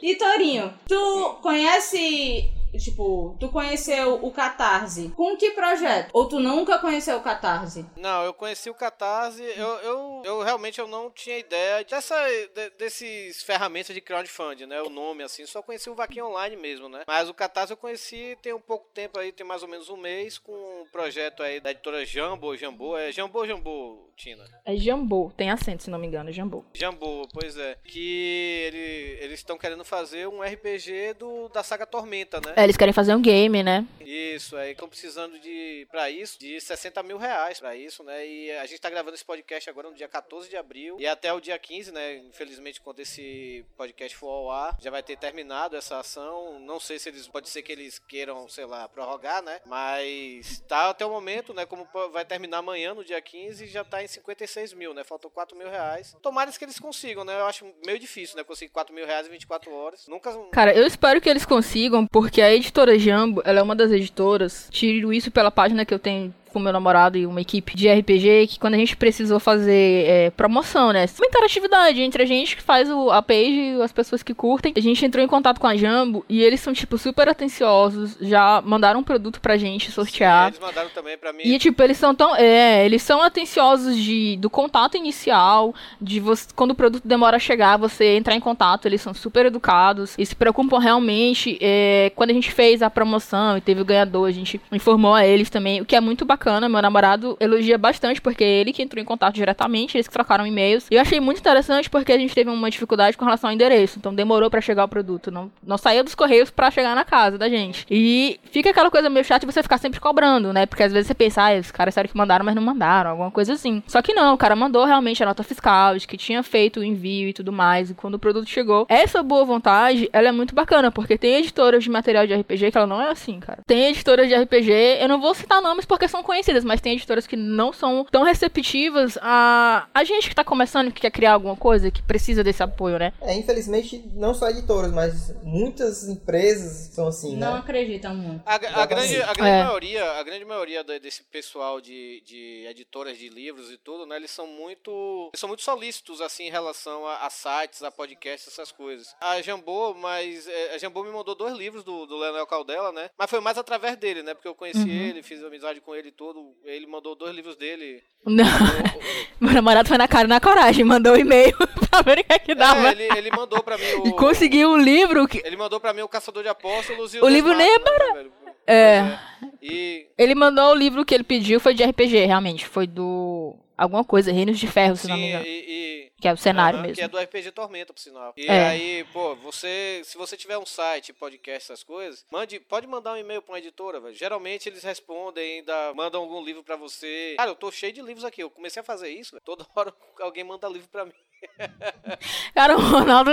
E Torinho, tu conhece Tipo, tu conheceu o Catarse. Com que projeto? Ou tu nunca conheceu o Catarse? Não, eu conheci o Catarse, eu, eu, eu realmente eu não tinha ideia dessa, de- desses ferramentas de crowdfunding, né? O nome, assim, só conheci o Vaquinha Online mesmo, né? Mas o Catarse eu conheci tem um pouco tempo aí, tem mais ou menos um mês, com um projeto aí da editora Jambo, Jambo, é Jambo ou Jambo, Tina? É Jambô, tem acento, se não me engano, é Jambô. Jambo, pois é. Que ele, eles estão querendo fazer um RPG do, da saga Tormenta, né? É, eles querem fazer um game, né? Isso, aí estão precisando de, pra isso, de 60 mil reais pra isso, né? E a gente tá gravando esse podcast agora no dia 14 de abril e até o dia 15, né? Infelizmente, quando esse podcast for ao ar, já vai ter terminado essa ação. Não sei se eles, pode ser que eles queiram, sei lá, prorrogar, né? Mas tá até o momento, né? Como vai terminar amanhã, no dia 15, já tá em 56 mil, né? Faltam 4 mil reais. Tomara que eles consigam, né? Eu acho meio difícil, né? Conseguir 4 mil reais em 24 horas. Nunca. Cara, eu espero que eles consigam, porque a editora Jambo, ela é uma das editoras. Tiro isso pela página que eu tenho com meu namorado e uma equipe de RPG, que quando a gente precisou fazer é, promoção, né? Uma interatividade entre a gente que faz o, a page e as pessoas que curtem. A gente entrou em contato com a Jambo e eles são, tipo, super atenciosos. Já mandaram um produto pra gente sortear. Eles mandaram também pra mim. E, tipo, eles são tão. É, eles são atenciosos de, do contato inicial, de você, quando o produto demora a chegar, você entrar em contato, eles são super educados e se preocupam realmente. é, quando a gente fez a promoção e teve o ganhador, a gente informou a eles também, o que é muito bacana. Meu namorado elogia bastante, porque é ele que entrou em contato diretamente, eles que trocaram e-mails. E eu achei muito interessante porque a gente teve uma dificuldade com relação ao endereço, então demorou pra chegar o produto. Não, não saía dos correios pra chegar na casa da gente. E fica aquela coisa meio chata de você ficar sempre cobrando, né? Porque às vezes você pensa, ah, os caras sério que mandaram, mas não mandaram, alguma coisa assim. Só que não, o cara mandou realmente a nota fiscal, de que tinha feito o envio e tudo mais. E quando o produto chegou, essa boa vontade, ela é muito bacana, porque tem editoras de material de RPG que ela não é assim, cara. Tem editoras de RPG, eu não vou citar nomes porque são conhecidas, mas tem editoras que não são tão receptivas a a gente que tá começando, que quer criar alguma coisa, que precisa desse apoio, né? É, infelizmente, não só editoras, mas muitas empresas são assim, Não né? acreditam muito. A, a grande, a grande É. maioria, a grande maioria desse pessoal de, de editoras de livros e tudo, né? Eles são muito, eles são muito solícitos assim em relação a, a sites, a podcasts, essas coisas. A Jambô, mas é, a Jambô me mandou dois livros do, do Leonel Caldela, né? Mas foi mais através dele, né? Porque eu conheci Uhum. ele, fiz amizade com ele e tudo. Ele mandou dois livros dele. Não. O- o- Meu namorado foi na cara e na coragem, mandou um e-mail pra ver o que é que dava. é, ele, ele mandou pra mim o E conseguiu um livro que. Ele mandou pra mim o Caçador de Apóstolos e O livro nem é né, velho? É. É. E Ele mandou o livro que ele pediu, foi de RPG, realmente. Foi do. Alguma coisa, Reinos de Ferro, se sim, não me engano. e- e Que é o cenário Aham, mesmo. Que é do RPG Tormenta, por sinal. E É. aí, pô, você. Se você tiver um site, podcast, essas coisas, mande, pode mandar um e-mail pra uma editora, velho. Geralmente eles respondem, ainda mandam algum livro pra você. Cara, eu tô cheio de livros aqui. Eu comecei a fazer isso, velho. Toda hora alguém manda livro pra mim. Cara, o Ronaldo.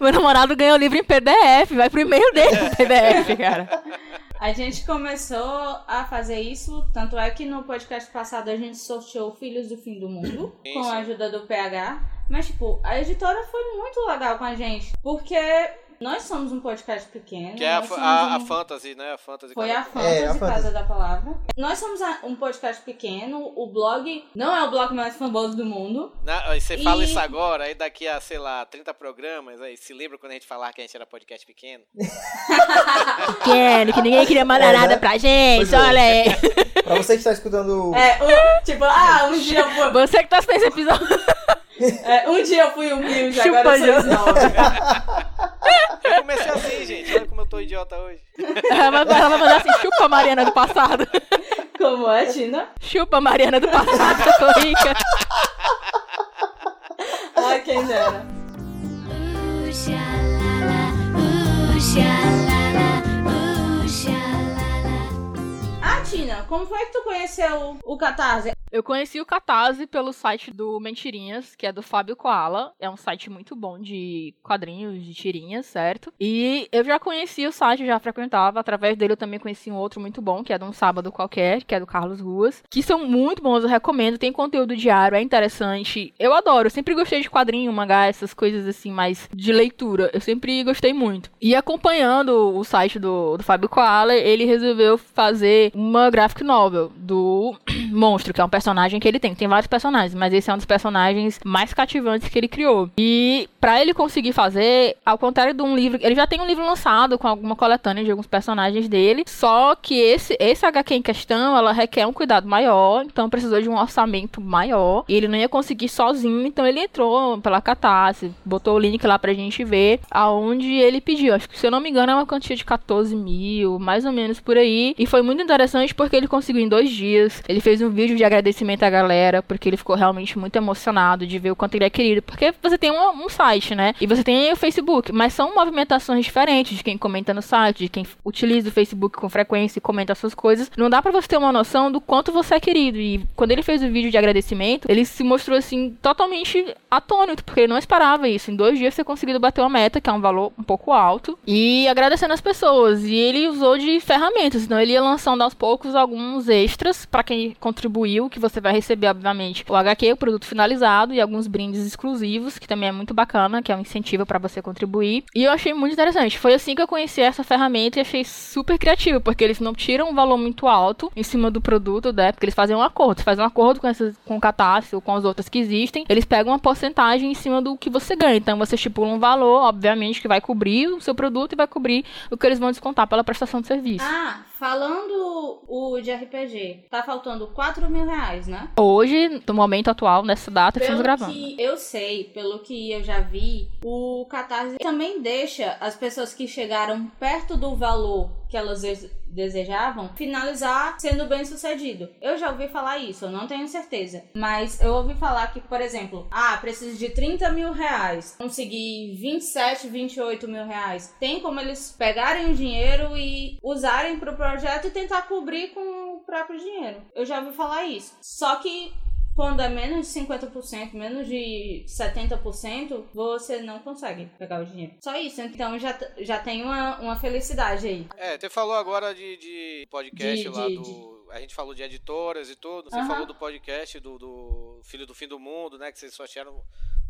meu namorado ganhou o livro em PDF, vai pro e-mail dele em PDF, cara. A gente começou a fazer isso, tanto é que no podcast passado a gente sorteou Filhos do Fim do Mundo, Sim, com a ajuda do PH. Mas, tipo, a editora foi muito legal com a gente, porque nós somos um podcast pequeno. Que é a, a, a um- Fantasy, né? A Fantasy. Foi a Fantasy, É, a Fantasy. Casa da Palavra. Nós somos a- um podcast pequeno, o blog não é o blog mais famoso do mundo. Na- você fala E- isso agora, aí daqui a, sei lá, 30 programas, aí se lembra quando a gente falar que a gente era podcast pequeno? Pequeno, que ninguém queria mandar É, né? nada pra gente, é. olha aí. Pra você que está escutando. É, um- tipo, ah, um dia Você que tá assistindo esse episódio. É, um dia eu fui humilde, Chupa, agora eu sou snob. Eu comecei assim, gente. Olha como eu tô idiota hoje. Ela vai ela mandar assim: chupa Mariana do passado. Como é, Tina? Chupa Mariana do passado, eu tô rica. Ai, quem dera. Ooh, sha-la-la, como foi que tu conheceu o Catarse? Eu conheci o Catarse pelo site do Mentirinhas, que é do Fábio Koala. É um site muito bom de quadrinhos, de tirinhas, certo? E eu já conheci o site, já frequentava. Através dele eu também conheci um outro muito bom, que é de um sábado qualquer, que é do Carlos Ruas. Que são muito bons, eu recomendo. Tem conteúdo diário, é interessante. Eu adoro, eu sempre gostei de quadrinho, mangá, essas coisas assim, mais de leitura. Eu sempre gostei muito. E acompanhando o site do, do Fábio Koala, ele resolveu fazer uma graphic novel do Monstro, que é um personagem que ele tem. Tem vários personagens, mas esse é um dos personagens mais cativantes que ele criou. E pra ele conseguir fazer, ao contrário de um livro, ele já tem um livro lançado com alguma coletânea de alguns personagens dele, só que esse esse HQ em questão, ela requer um cuidado maior, então precisou de um orçamento maior, e ele não ia conseguir sozinho, então ele entrou pela Catarse, botou o link lá pra gente ver aonde ele pediu. Acho que se eu não me engano é uma quantia de 14 mil, mais ou menos por aí. E foi muito interessante porque ele conseguiu em dois dias. Ele fez um vídeo de agradecimento à galera, porque ele ficou realmente muito emocionado de ver o quanto ele é querido. Porque você tem um, um site, né? E você tem o Facebook, mas são movimentações diferentes de quem comenta no site, de quem utiliza o Facebook com frequência e comenta suas coisas. Não dá pra você ter uma noção do quanto você é querido. E quando ele fez o vídeo de agradecimento, ele se mostrou assim totalmente atônito, porque ele não esperava isso. Em dois dias você conseguido bater uma meta, que é um valor um pouco alto, e agradecendo as pessoas. E ele usou de ferramentas, então ele ia lançando aos poucos alguns extras para quem contribuiu, que você vai receber, obviamente, o HQ, o produto finalizado, e alguns brindes exclusivos, que também é muito bacana, que é um incentivo para você contribuir. E eu achei muito interessante. Foi assim que eu conheci essa ferramenta e achei super criativo, porque eles não tiram um valor muito alto em cima do produto, né? Porque eles fazem um acordo. Você faz um acordo com essas, com o Catarse ou com as outras que existem, eles pegam uma porcentagem em cima do que você ganha. Então você estipula um valor, obviamente, que vai cobrir o seu produto e vai cobrir o que eles vão descontar pela prestação de serviço. Ah, falando o de RPG, tá faltando 4 mil reais, né? Hoje, no momento atual, nessa data que estamos Pelo gravando. que eu sei, pelo que eu já vi, o Catarse também deixa as pessoas que chegaram perto do valor que elas des- desejavam finalizar sendo bem sucedido. Eu já ouvi falar isso, eu não tenho certeza. Mas eu ouvi falar que, por exemplo, ah, preciso de 30 mil reais, consegui 27, 28 mil reais. Tem como eles pegarem o dinheiro e usarem pro projeto e tentar cobrir com o próprio dinheiro. Eu já ouvi falar isso. Só que quando é menos de 50%, menos de 70%, você não consegue pegar o dinheiro. Só isso. Então já, já tem uma, uma felicidade aí. É, você falou agora de, de podcast De- lá de- do. A gente falou de editoras e tudo. Você Aham. falou do podcast do, do Filho do Fim do Mundo, né? Que vocês só acharam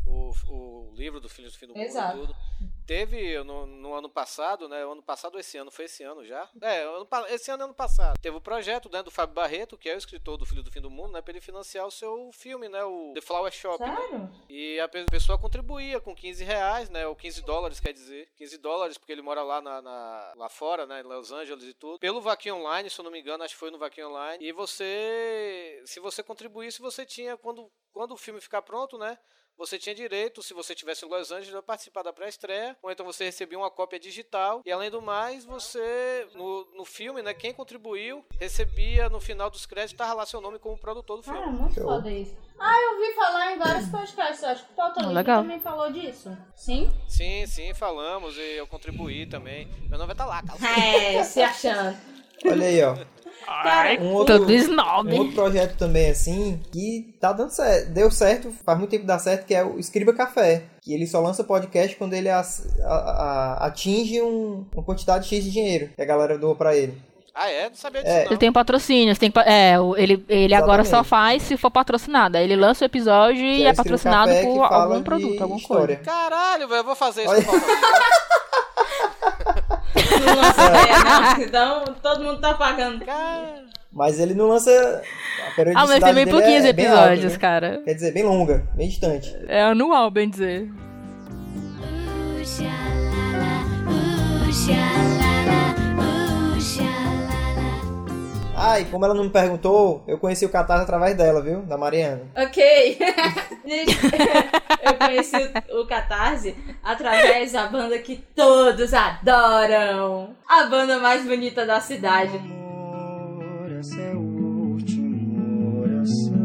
o, o livro do Filho do Fim do Exato. Mundo e tudo. Teve no, no ano passado, né? Ano passado ou esse ano? Foi esse ano já? É, ano esse ano é ano passado. Teve o projeto né, do Fábio Barreto, que é o escritor do Filho do Fim do Mundo, né? Pra ele financiar o seu filme, né? O The Flower Shop. né? Sério? E a pe- pessoa contribuía com 15 reais, né? Ou 15 dólares, quer dizer. 15 dólares, porque ele mora lá, na, na- lá fora, né? Em Los Angeles e tudo. Pelo Vaquinha Online, se eu não me engano, acho que foi no Vaquinha Online. E você, se você contribuísse, você tinha, quando, quando o filme ficar pronto, né? Você tinha direito, se você estivesse em Los Angeles, a participar da pré-estreia, ou então você recebia uma cópia digital. E além do mais, você, no, no filme, né, quem contribuiu, recebia no final dos créditos, estava lá seu nome como produtor do filme. Cara, muito Show. foda isso. Ah, eu ouvi falar em vários podcasts. Acho que o Pauta Ah, Livre também falou disso. Sim? Sim, sim, falamos e eu contribuí também. Meu nome vai estar lá, cara. É, se achando. Olha aí, ó. Cara, Um outro, Todo snob. um outro projeto também, assim, que tá dando certo. Deu certo, faz muito tempo que dá certo, que é o Escriba Café. Que ele só lança podcast quando ele as- a- a- atinge um- uma quantidade X de dinheiro que a galera doa pra ele. Ah, é? Não sabia disso, É. não. Ele tem um patrocínio, tem é, ele, ele agora só faz se for patrocinado. Aí ele lança o episódio Que e é Escriba patrocinado por algum produto, alguma história. coisa. Caralho, velho, eu vou fazer isso. Olha- com o Paulo. Não lança ideia, não. Então todo mundo tá pagando. Cara, Mas ele não lança. A Ah, mas tem bem dele pouquinhos é alta, episódios, né? cara. Quer dizer, bem longa, bem distante. É anual, bem dizer. Ooh, sha-la-la, Ah, e como ela não me perguntou, eu conheci o Catarse através dela, viu? Da Mariana. Ok. Eu conheci o, o Catarse através da banda que todos adoram. A banda mais bonita da cidade. Amor, essa é a última oração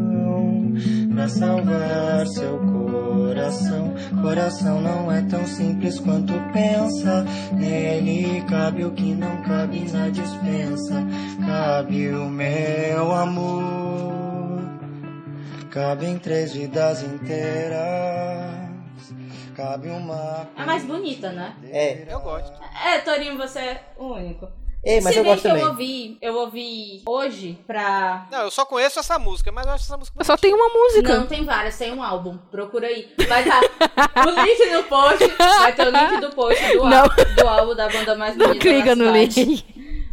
pra salvar seu coração. Coração não é tão simples quanto pensa. Nele cabe o que não cabe na dispensa. Cabe o meu amor. cabe em três vidas inteiras. Cabe uma. É mais bonita, né? É. Eu gosto. É, Torinho, você é o único. Ei, mas Se eu bem gosto que também. eu ouvi, eu ouvi hoje pra. Não, eu só conheço essa música, mas eu acho essa música Só tem uma música. Não, tem várias, tem um álbum. Procura aí. Vai estar o link no post. Vai ter o link do post do, Não. álbum, do álbum da banda mais bonita. Não clica no cidade. link.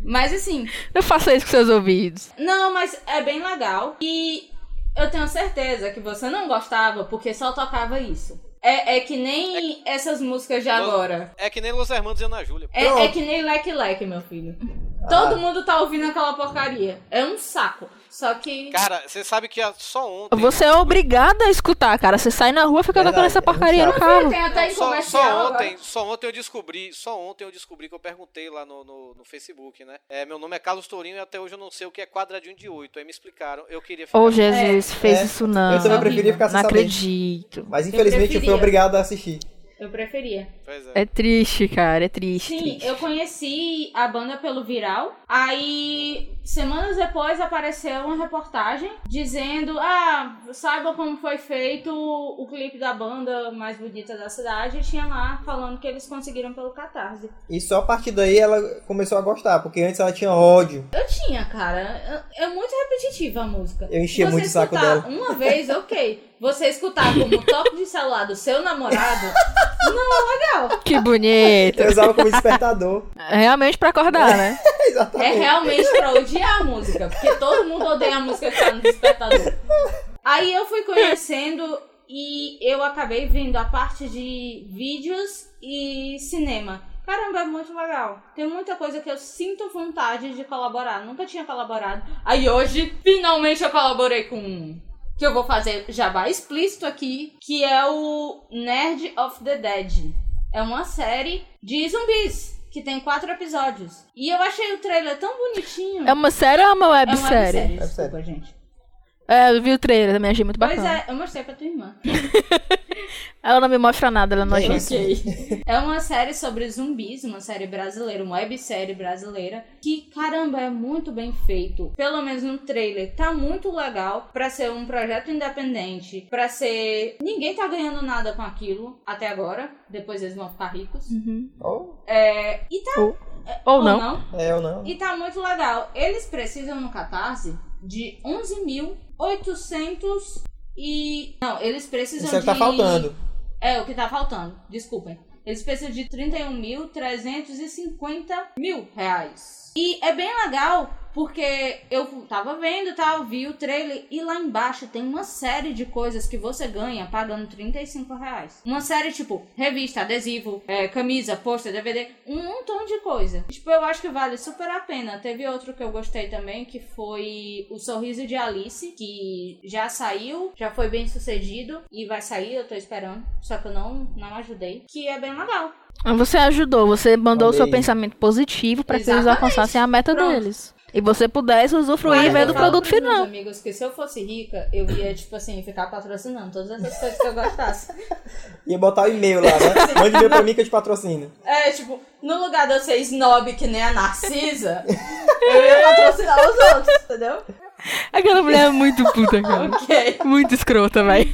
Mas assim, Não faça isso com seus ouvidos. não, mas é bem legal. E eu tenho certeza que você não gostava porque só tocava isso. É, é que nem essas músicas de agora. É que nem Los Hermanos e Ana Júlia. É, é que nem Leque Leque, meu filho. Ah. Todo mundo tá ouvindo aquela porcaria. É um saco. Só que. Cara, você sabe que a- só ontem. Você é obrigado a escutar, cara. Você sai na rua e fica Verdade, tocando essa é porcaria no carro. Em Só, só agora. ontem, só ontem eu descobri, só ontem eu descobri que eu perguntei lá no, no, no Facebook, né? É, meu nome é Carlos Tourinho e até hoje eu não sei o que é quadradinho de 8. Aí me explicaram, eu queria ficar. Ô, Jesus, fez É. isso não. Eu também preferia ficar sem Não saber. acredito. Mas infelizmente eu, fui preferia. obrigado a assistir. Eu preferia. Pois é. É triste, cara. É triste. Sim, triste. eu conheci a banda pelo Viral. Aí, semanas depois, apareceu uma reportagem dizendo: Ah, saiba como foi feito o clipe da banda mais bonita da cidade. E tinha lá falando que eles conseguiram pelo Catarse. E só a partir daí ela começou a gostar, porque antes ela tinha ódio. Eu tinha, cara. É é muito repetitiva a música. Eu enchia muito o saco escutar dela. Uma vez, ok. Você escutar como toque de celular do seu namorado, não é legal. Que bonito. Eu usava como despertador. É Realmente pra acordar, né? É Exatamente. realmente pra odiar a música, porque todo mundo odeia a música que tá no despertador. Aí eu fui conhecendo e eu acabei vendo a parte de vídeos e cinema. Caramba, é muito legal. Tem muita coisa que eu sinto vontade de colaborar. Nunca tinha colaborado. Aí hoje, finalmente eu colaborei com um. Que eu vou fazer jabá explícito aqui, que é o Nerd of the Dead. É uma série de zumbis, que tem quatro episódios. E eu achei o trailer tão bonitinho. É uma série ou é uma É uma websérie? websérie, Websérie. desculpa, gente. É, eu vi o trailer também, achei muito Pois bacana. é, eu mostrei pra tua irmã. Ela não me mostra nada, ela é nojenta. Ok. É uma série sobre zumbis, uma série brasileira, uma websérie brasileira, que, caramba, é muito bem feito. Pelo menos no trailer, tá muito legal pra ser um projeto independente, pra ser... Ninguém tá ganhando nada com aquilo, até agora. Depois eles vão ficar ricos. Ou, É... E tá... Ou- Ou não. não. é ou não. E tá muito legal. Eles precisam no Catarse de 11.800 e... Não, eles precisam Isso é o de... que tá faltando. É, o que tá faltando. Desculpem. Eles precisam de 31.350 mil reais. E é bem legal porque eu tava vendo tal, vi o trailer e lá embaixo tem uma série de coisas que você ganha pagando 35 reais. Uma série tipo revista, adesivo, é, camisa, pôster, DVD, um montão de coisa. Tipo, eu acho que vale super a pena. Teve outro que eu gostei também que foi O Sorriso de Alice, que já saiu, já foi bem sucedido e vai sair, eu tô esperando. Só que eu não, não ajudei. Que é bem legal. Você ajudou, você mandou o seu pensamento positivo pra que eles alcançassem a meta Pronto. deles. E você pudesse usufruir Mas e ver do produto pros meus final. amigos que se eu fosse rica, eu ia, tipo assim, ficar patrocinando todas essas coisas que eu gostasse. Ia botar o e-mail lá, né? Mande e-mail pra mim que eu te patrocino. É, tipo, no lugar de eu ser snob que nem a Narcisa, eu ia patrocinar os outros, entendeu? Aquela mulher é muito puta, cara. Ok. Muito escrota, velho.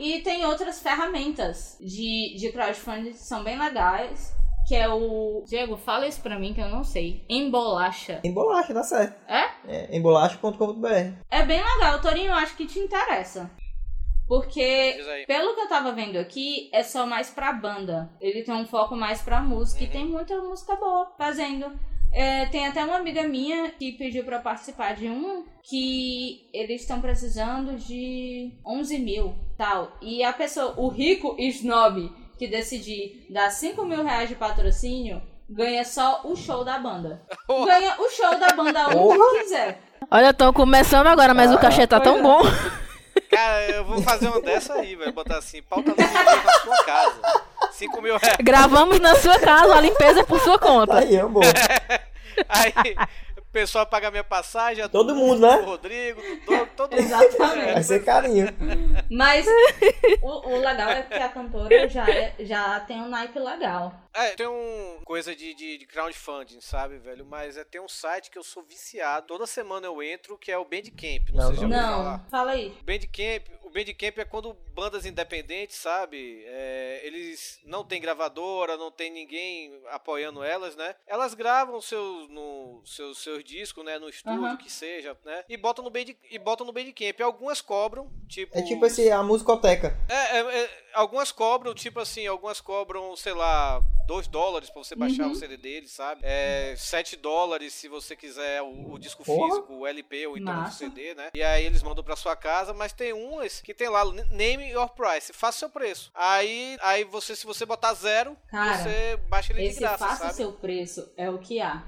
E tem outras ferramentas de, de crowdfunding que são bem legais. Que é o. Diego, fala isso pra mim que eu não sei. Embolacha. Em bolacha, dá certo. É? É, em bolacha.com.br. É bem legal, Torinho, eu acho que te interessa. Porque, pelo que eu tava vendo aqui, é só mais pra banda. Ele tem um foco mais pra música. E Uhum. tem muita música boa fazendo. É, tem até uma amiga minha que pediu pra participar de um que eles estão precisando de 11 mil tal. E a pessoa, o rico snob que decidir dar 5 mil reais de patrocínio, ganha só o show da banda. Porra. Ganha o show da banda onde quiser. Olha, estão começando agora, mas o cachê tá tão é. bom. Cara, eu vou fazer uma dessa aí, velho. Botar assim, pauta livre na sua casa. 5 mil reais. Gravamos na sua casa, a limpeza é por sua conta. Aí, amor. Aí, pessoal pagar minha passagem. a Todo mundo, né? O Rodrigo, do Doug, todo mundo. Exatamente. Vai ser carinho. Mas o, o legal é que a cantora já, é- já tem um naipe legal. É, tem um coisa de, de, de crowdfunding, sabe, velho? Mas é, tem um site que eu sou viciado. Toda semana eu entro, que é o Bandcamp. Não, Não, sei se já ouviu Não, falar. fala aí. O Bandcamp, o Bandcamp é quando bandas independentes, sabe? É, eles não tem gravadora, não tem ninguém apoiando elas, né? Elas gravam seus, no, seus, seus discos, né? No estúdio, Aham. que seja, né? E botam no Band, e botam no Bandcamp. Algumas cobram, tipo... É tipo esse, a musicoteca. É, é, é, algumas cobram, tipo assim, algumas cobram, sei lá, 2 dólares pra você baixar Uhum. o CD deles, sabe? É, 7 dólares se você quiser o, o disco Porra. físico, o LP ou então o. CD, né? E aí eles mandam pra sua casa, mas tem umas que tem lá, name your price, faça seu preço. Aí, aí você, se você botar zero, Cara, você baixa ele de Esse graça, faça sabe? seu preço é o que há.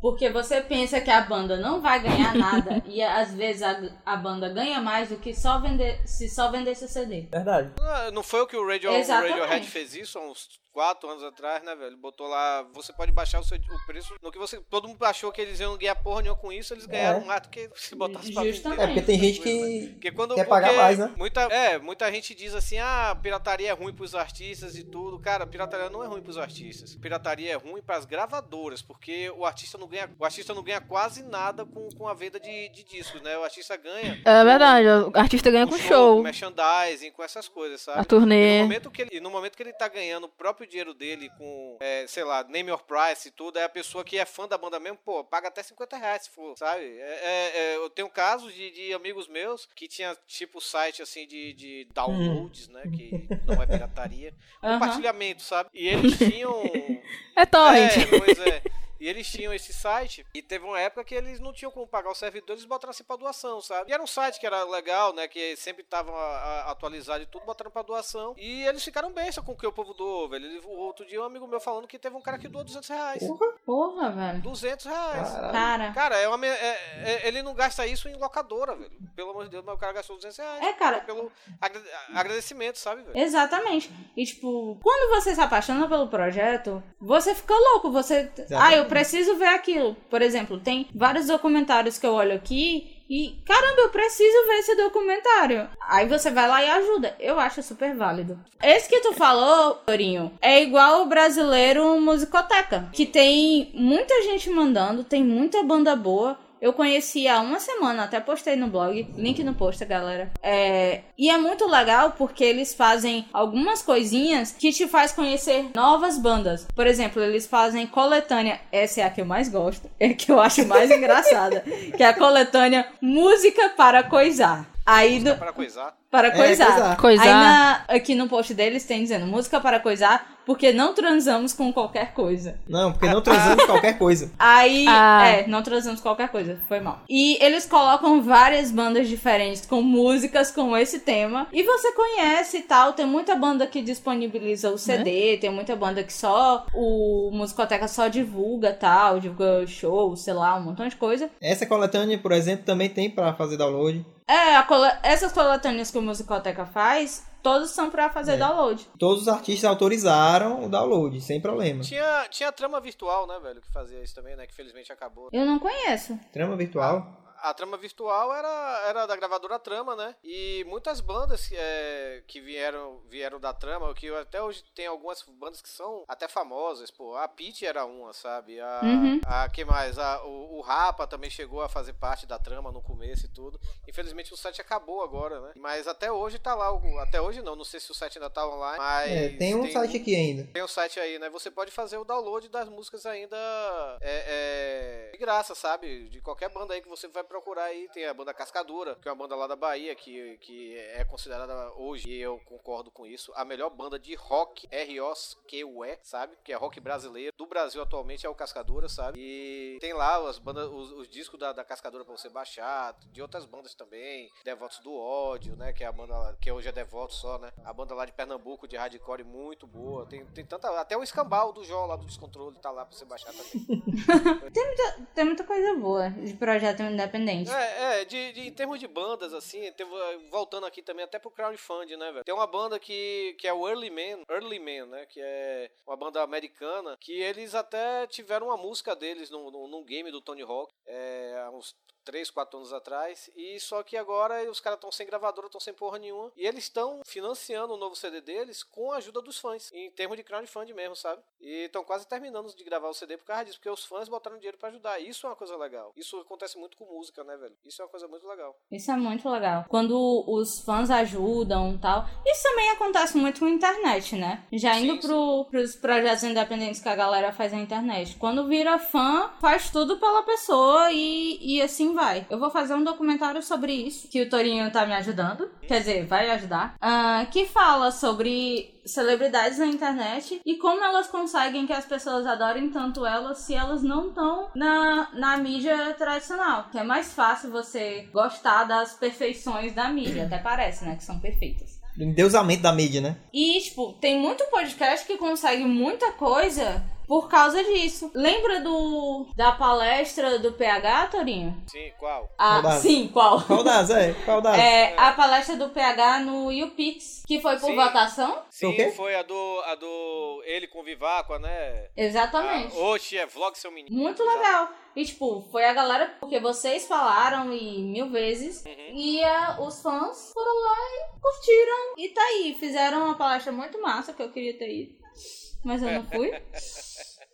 Porque você pensa que a banda não vai ganhar nada e às vezes a, a banda ganha mais do que só vender, se só vendesse CD. Verdade. Não, Não foi o que o, Radio, o. Radiohead fez isso há uns 4 anos atrás, né, velho? Botou lá, você pode baixar o, seu, o preço no que você. Todo mundo achou que eles iam ganhar porra nenhuma com isso, eles ganharam É. mais do que se botasse pra vender. É porque tem gente que Porque quando, quer pagar mais, né? Muita, é, muita gente diz assim, ah, pirataria é ruim pros artistas e tudo. Cara, pirataria não é ruim pros artistas. Pirataria é ruim pras gravadoras, porque o artista não ganha, o artista não ganha quase nada com, com a venda de, de discos, né? O artista ganha É verdade, o artista ganha com com show, show. com merchandising, com essas coisas, sabe? A turnê. E no momento que ele, no momento que ele tá ganhando o próprio dinheiro dele com, é, sei lá, name your price e tudo, é a pessoa que é fã da banda mesmo, pô, paga até 50 reais se for, sabe? É, é, é, eu tenho casos de, de amigos meus que tinha tipo site assim de, de downloads, né? Que não é pirataria. Compartilhamento, sabe? E eles tinham. É torrent. É, pois é. E eles tinham esse site e teve uma época que eles não tinham como pagar os servidores e botaram assim pra doação, sabe? E era um site que era legal, né? Que sempre a- atualizado e tudo, botaram pra doação. E eles ficaram besta com o que o povo doou, velho. Ele- O outro dia um amigo meu falando que teve um cara que doou 200 reais. Porra, velho. 200 reais. Cara. Cara, é uma, é- é- ele não gasta isso em locadora, velho. Pelo amor de Deus, mas o cara gastou 200 reais. É, cara. Pelo agra- agradecimento, sabe, velho? Exatamente. E tipo, quando você se apaixona pelo projeto, você fica louco. Você. Ah, Exatamente. Eu preciso ver aquilo. Por exemplo, tem vários documentários que eu olho aqui. E, caramba, eu preciso ver esse documentário. Aí você vai lá e ajuda. Eu acho super válido. Esse que tu falou, Torinho, é igual o brasileiro Musicoteca. Que tem muita gente mandando, tem muita banda boa. Eu conheci há uma semana, até postei no blog, link no post, galera. É, e é muito legal porque eles fazem algumas coisinhas que te faz conhecer novas bandas. Por exemplo, eles fazem coletânea, essa é a que eu mais gosto, é a que eu acho mais engraçada, que é a coletânea Música para Coisar. Aí do, Para coisar. Para É, coisar. coisar. Coisar. Aí na- aqui no post deles tem dizendo música para coisar, porque não transamos com qualquer coisa. Não, porque não transamos qualquer coisa. Aí, Ah. é, não transamos qualquer coisa, foi mal. E eles colocam várias bandas diferentes com músicas com esse tema. E você conhece e tal. Tem muita banda que disponibiliza o CD, tem muita banda que só o Musicoteca só divulga tal, divulga show, sei lá, um montão de coisa. Essa coletânea, por exemplo, também tem pra fazer download. É, a cole- essas coletâneas que o Musicoteca faz, todos são pra fazer É. download. Todos os artistas autorizaram o download, sem problema. Tinha, tinha a trama virtual, né, velho, que fazia isso também, né? Que felizmente acabou. Eu não conheço. Trama virtual. A trama virtual era, era da gravadora Trama, né? E muitas bandas é, que vieram, vieram da Trama, que até hoje tem algumas bandas que são até famosas, pô. A Pete era uma, sabe? A, Uhum. a que mais? A, o, o Rapa também chegou a fazer parte da Trama no começo e tudo. Infelizmente o site acabou agora, né? Mas até hoje tá lá, até hoje não, não sei se o site ainda tá online, mas... É, tem um site aqui ainda. Tem o site aí, né? Você pode fazer o download das músicas ainda é, é, de graça, sabe? De qualquer banda aí que você vai procurar aí. Tem a banda Cascadura, que é uma banda lá da Bahia, que, que é considerada hoje, e eu concordo com isso, a melhor banda de rock, R-O-Q-U-E, sabe? Que é rock brasileiro. Do Brasil atualmente é o Cascadura, sabe? E tem lá as bandas, os, os discos da, da Cascadura pra você baixar, de outras bandas também. Devotos do Ódio, né? Que é a banda lá- que hoje é Devotos só, né? A banda lá de Pernambuco de hardcore muito boa. Tem, tem tanta. Até o escambau do Jó lá do Descontrole tá lá pra você baixar também. Tem muita coisa boa de projeto independente. Independentes. É, é de, de- em termos de bandas, assim, voltando aqui também até pro crowdfunding, né, velho? Tem uma banda que, que é o Early Man, Early Man, né? Que é uma banda americana, que eles até tiveram uma música deles num, num game do Tony Hawk, é, há uns 3, 4 anos atrás, e só que agora os caras estão sem gravadora, estão sem porra nenhuma, e eles estão financiando o novo CD deles com a ajuda dos fãs, em termos de crowdfunding mesmo, sabe? E estão quase terminando de gravar o CD por causa disso, porque os fãs botaram dinheiro pra ajudar. Isso é uma coisa legal. Isso acontece muito com música, né, velho? Isso é uma coisa muito legal. Isso é muito legal. Quando os fãs ajudam e tal. Isso também acontece muito com a internet, né? Já Sim, indo pro, pros projetos independentes que a galera faz na internet. Quando vira fã, faz tudo pela pessoa e, e assim vai. Eu vou fazer um documentário sobre isso, que o Torinho tá me ajudando. Quer dizer, vai ajudar. ah, que fala sobre celebridades na internet e como elas conseguem que as pessoas adorem tanto elas se elas não estão na, na mídia tradicional. Que é mais fácil você gostar das perfeições da mídia. Até parece, né? Que são perfeitas. Do endeusamento da mídia, né? E, tipo, tem muito podcast que consegue muita coisa por causa disso. Lembra do da palestra do PH, Torinho? Sim, qual? Ah, Qual sim, qual? Qual das, é? Qual das? É, a palestra do PH no YouPix, que foi por Sim. votação. Foi o Sim, quê? foi a do, a do ele com Viváqua, né? Exatamente. Ah, Oxe, é vlog seu menino. Muito legal. E, tipo, foi a galera, porque vocês falaram e mil vezes. E ah, os fãs foram lá e curtiram. E tá aí. Fizeram uma palestra muito massa que eu queria ter ido. Mas eu não fui.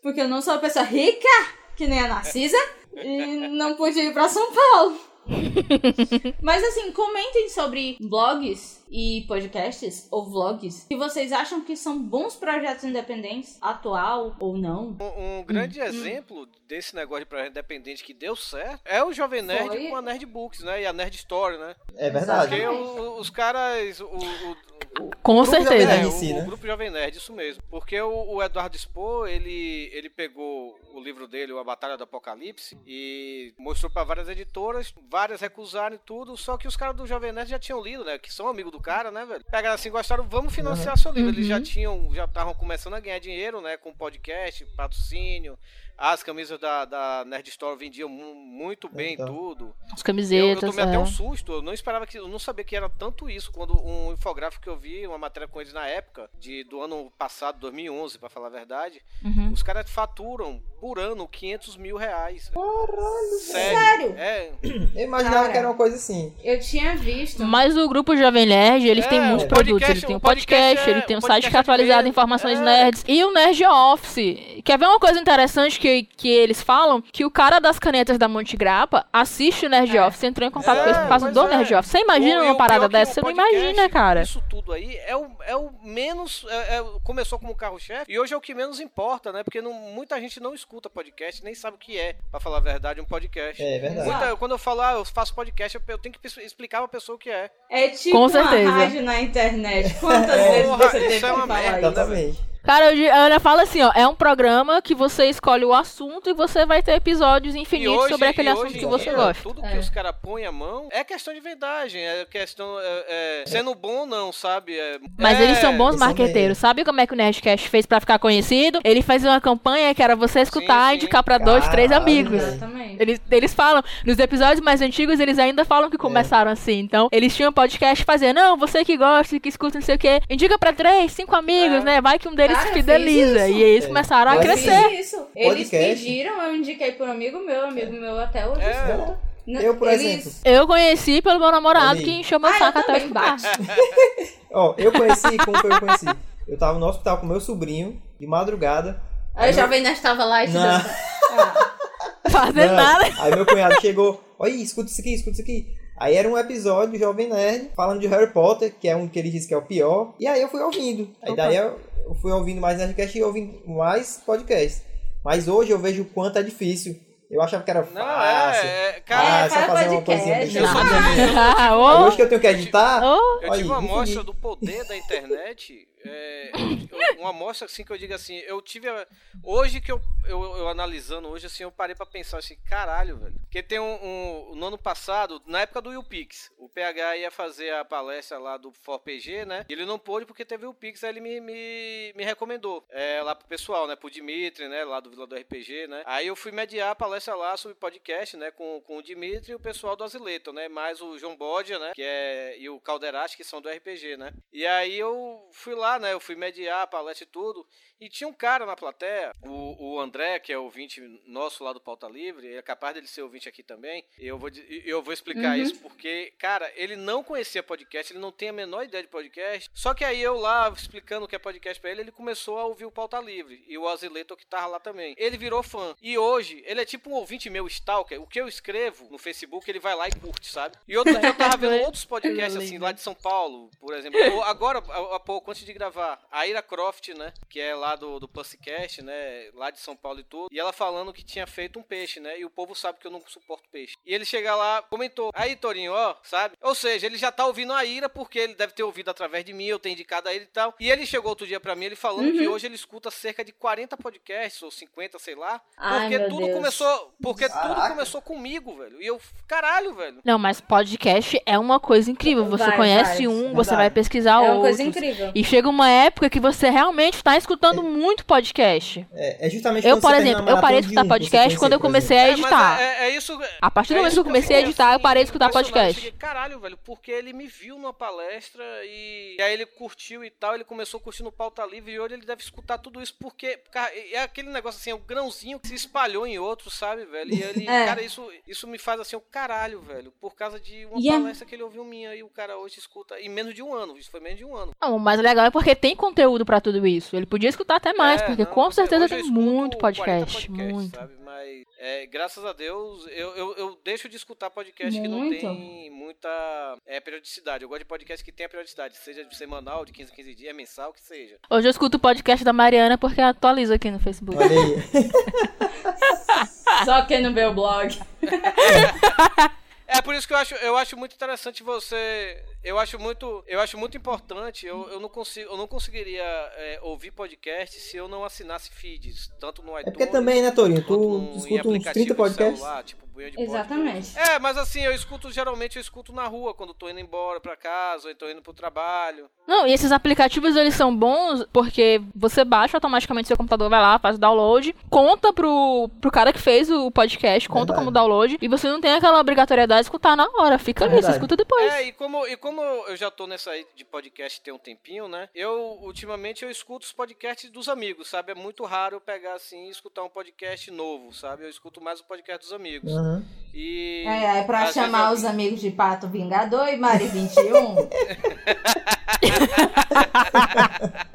Porque eu não sou uma pessoa rica, que nem a Narcisa. E não pude ir pra São Paulo. Mas assim, comentem sobre blogs e podcasts ou vlogs que vocês acham que são bons projetos independentes, atual ou não. Um, um grande exemplo desse negócio de projeto independente que deu certo é o Jovem Nerd Foi. com a Nerd Books, né? E a Nerd Story, né? É verdade. Porque o- os caras. O, o- Com certeza. Nerd em o, si, o né? grupo Jovem Nerd, isso mesmo. Porque o, o Eduardo Spohr, ele, ele pegou o livro dele, A Batalha do Apocalipse, e mostrou pra várias editoras, várias recusaram e tudo, só que os caras do Jovem Nerd já tinham lido, né? Que são amigos do cara, né, velho? Pegaram assim, gostaram, vamos financiar seu livro. Eles já tinham, já estavam começando a ganhar dinheiro, né? Com podcast, patrocínio. As camisas da, da Nerd Store vendiam mu- muito bem Então. tudo. As Eu, eu camisetas. tomei até é. um susto, eu não esperava que. Eu não sabia que era tanto isso. Quando um infográfico que eu vi, uma matéria com eles na época, de, do ano passado, 2011, pra falar a verdade, Uhum. os caras faturam por ano 500 mil reais. Caralho, Sério? Sério? É, Eu imaginava Cara. que era uma coisa assim. Eu tinha visto. Mas o grupo Jovem Nerd, eles É, têm muitos o produtos. podcast- Ele tem o um podcast, podcast é- ele tem um o site podcast que é atualizado é- informações é. nerds. E o Nerd Office. Quer ver uma coisa interessante que, que eles falam? Que o cara das canetas da Monte Grappa assiste o Nerd É. Office entrou em contato É, com eles por causa do é. Nerd Office. Você imagina O- uma parada dessa? Você não podcast, imagina, cara. Isso tudo aí é o, é o menos. é- é- começou como carro-chefe e hoje é o que menos importa, né? Porque não- muita gente não escuta podcast, nem sabe o que é, pra falar a verdade, um podcast. É verdade. Muita- quando eu falo, ah, eu faço podcast, eu, eu tenho que explicar pra pessoa o que é. É tipo Com uma certeza. rádio na internet. Quantas É. vezes Porra, você teve que é falar merda, isso? Exatamente. Cara, eu di- ela fala assim, ó, é um programa que você escolhe o assunto e você vai ter episódios infinitos sobre aquele assunto hoje que você dia, gosta. Tudo que os caras põem a mão é questão de vendagem, é questão. É, é, sendo bom ou não, sabe? É- Mas é- eles são bons eles são marqueteiros. Sabe como é que o Nerdcast fez pra ficar conhecido? Ele fazia uma campanha que era você escutar Sim, e indicar pra sim. dois, três amigos. Exatamente. Eles, eles falam, nos episódios mais antigos, eles ainda falam É. que começaram assim. Então, eles tinham um podcast fazendo, não, você que gosta, que escuta, não sei o quê, indica pra três, cinco amigos, É. né? Vai que um deles se eu fideliza. E eles É. começaram a Eu Eu crescer. isso. Eles Podcast. pediram, eu indiquei por um amigo meu, amigo meu até hoje É. Eu, por eles- exemplo. Eu conheci pelo meu namorado aí. que encheu meu Ah, eu saco até eu bate. Ó, eu conheci, como foi eu conheci? Eu tava no hospital com meu sobrinho, de madrugada. Aí o Jovem Nerd tava lá e te. Ah, Fazendo nada. Aí meu cunhado chegou, olha, escuta isso aqui, escuta isso aqui. Aí era um episódio do Jovem Nerd falando de Harry Potter, que é um que ele disse que é o pior. E aí eu fui ouvindo. Aí daí eu eu fui ouvindo mais Nerdcast e ouvindo mais podcast. Mas hoje eu vejo o quanto é difícil. Eu achava que era Não, fácil. é. é Ah, cara, é só faz fazer uma coisinha Eu sou-. Ah, ô, hoje que eu tenho que editar, eu Olha tive aí, uma amostra do poder da internet. É, uma amostra assim que eu digo assim, eu tive a- hoje que eu, eu, eu analisando hoje assim, eu parei pra pensar assim, caralho, velho. Porque tem um, um- no ano passado, na época do UPix, o PH ia fazer a palestra lá do ForPG, né? E ele não pôde porque teve o UPix, aí ele me, me, me recomendou é, lá pro pessoal, né? Pro Dimitri, né? Lá do Vila do RPG, né? Aí eu fui mediar a palestra lá sobre podcast, né? Com, com o Dimitri e o pessoal do Azileto, né? Mais o João Bodia, né? Que é, e o Calderati, que são do RPG, né? E aí eu fui lá, né? Eu fui mediar a palestra e tudo. E tinha um cara na plateia, o, o André, que é ouvinte nosso lá do Pauta Livre, é capaz dele ser ouvinte aqui também. Eu vou, eu vou explicar isso porque, cara, ele não conhecia podcast, ele não tem a menor ideia de podcast. Só que aí eu lá explicando o que é podcast pra ele, ele começou a ouvir o Pauta Livre. E o Azileto que tava lá também. Ele virou fã. E hoje, ele é tipo um ouvinte meu, Stalker. O que eu escrevo no Facebook, ele vai lá e curte, sabe? E outro dia eu tava vendo outros podcasts assim, lá de São Paulo, por exemplo. Agora, há pouco, antes de gravar, a Ira Croft, né? Que é lá do, do Pussycast, né? Lá de São Paulo e tudo. E ela falando que tinha feito um peixe, né? E o povo sabe que eu não suporto peixe. E ele chega lá, comentou. Aí, Torinho, ó, sabe? Ou seja, ele já tá ouvindo a Ira porque ele deve ter ouvido através de mim, eu tenho indicado a ele e tal. E ele chegou outro dia pra mim, ele falando que hoje ele escuta cerca de 40 podcasts, ou 50, sei lá. Ai, Porque tudo Deus. começou. Porque tudo Caraca. começou comigo, velho. E eu, caralho, velho. Não, mas podcast é uma coisa incrível. Você Vai, conhece vai. um, Verdade. você vai pesquisar É uma outros. coisa incrível. E chega uma época que você realmente tá escutando muito podcast. É, é justamente Eu, por exemplo, a eu parei de escutar um podcast quando eu comecei a É, mas editar. É, é, é isso. A partir do é momento que eu comecei a editar, eu parei de escutar podcast. Cheguei, caralho, velho, porque ele me viu numa palestra e, e aí ele curtiu e tal, ele começou curtindo o pauta livre e hoje ele deve escutar tudo isso porque, cara, é aquele negócio assim, é o grãozinho que se espalhou em outros, sabe, velho? E ele, É. cara, isso, isso me faz assim, o caralho, velho, por causa de uma é- palestra que ele ouviu minha e o cara hoje escuta em menos de um ano, isso foi menos de um ano. Não, o mais legal é porque tem conteúdo pra tudo isso. Ele podia escutar até mais, É, porque não, com certeza tem muito 40 podcast. podcasts, Muito. Sabe? Mas, é, graças a Deus, eu, eu, eu deixo de escutar podcast que não Muito. tem muita é, periodicidade. Eu gosto de podcast que tenha periodicidade, seja de semanal, de 15 em 15 dias, mensal, que seja. Hoje eu escuto o podcast da Mariana porque atualiza aqui no Facebook. Olha aí. Só quem não vê o blog. É por isso que eu acho, eu acho muito interessante você. Eu acho muito, eu acho muito importante. Eu, eu não consigo, eu não conseguiria é, ouvir podcast se eu não assinasse feeds, tanto no iTunes. É porque também, né, Torinho? Tu escuta uns aplicativo 30 de podcasts. celular, tipo Pod, Exatamente. É, mas assim, eu escuto, geralmente eu escuto na rua, quando tô indo embora pra casa, ou então indo pro trabalho. Não, e esses aplicativos eles são bons porque você baixa automaticamente seu computador, vai lá, faz o download, conta pro, pro cara que fez o podcast, conta Verdade. como download, e você não tem aquela obrigatoriedade de escutar na hora, fica É ali, você escuta depois. É, e como, e como eu já tô nessa aí de podcast tem um tempinho, né? Eu, ultimamente, eu escuto os podcasts dos amigos, sabe? É muito raro eu pegar assim e escutar um podcast novo, sabe? Eu escuto mais o podcast dos amigos. E. É, é pra chamar eu- os amigos de Pato Vingador e Mari 21.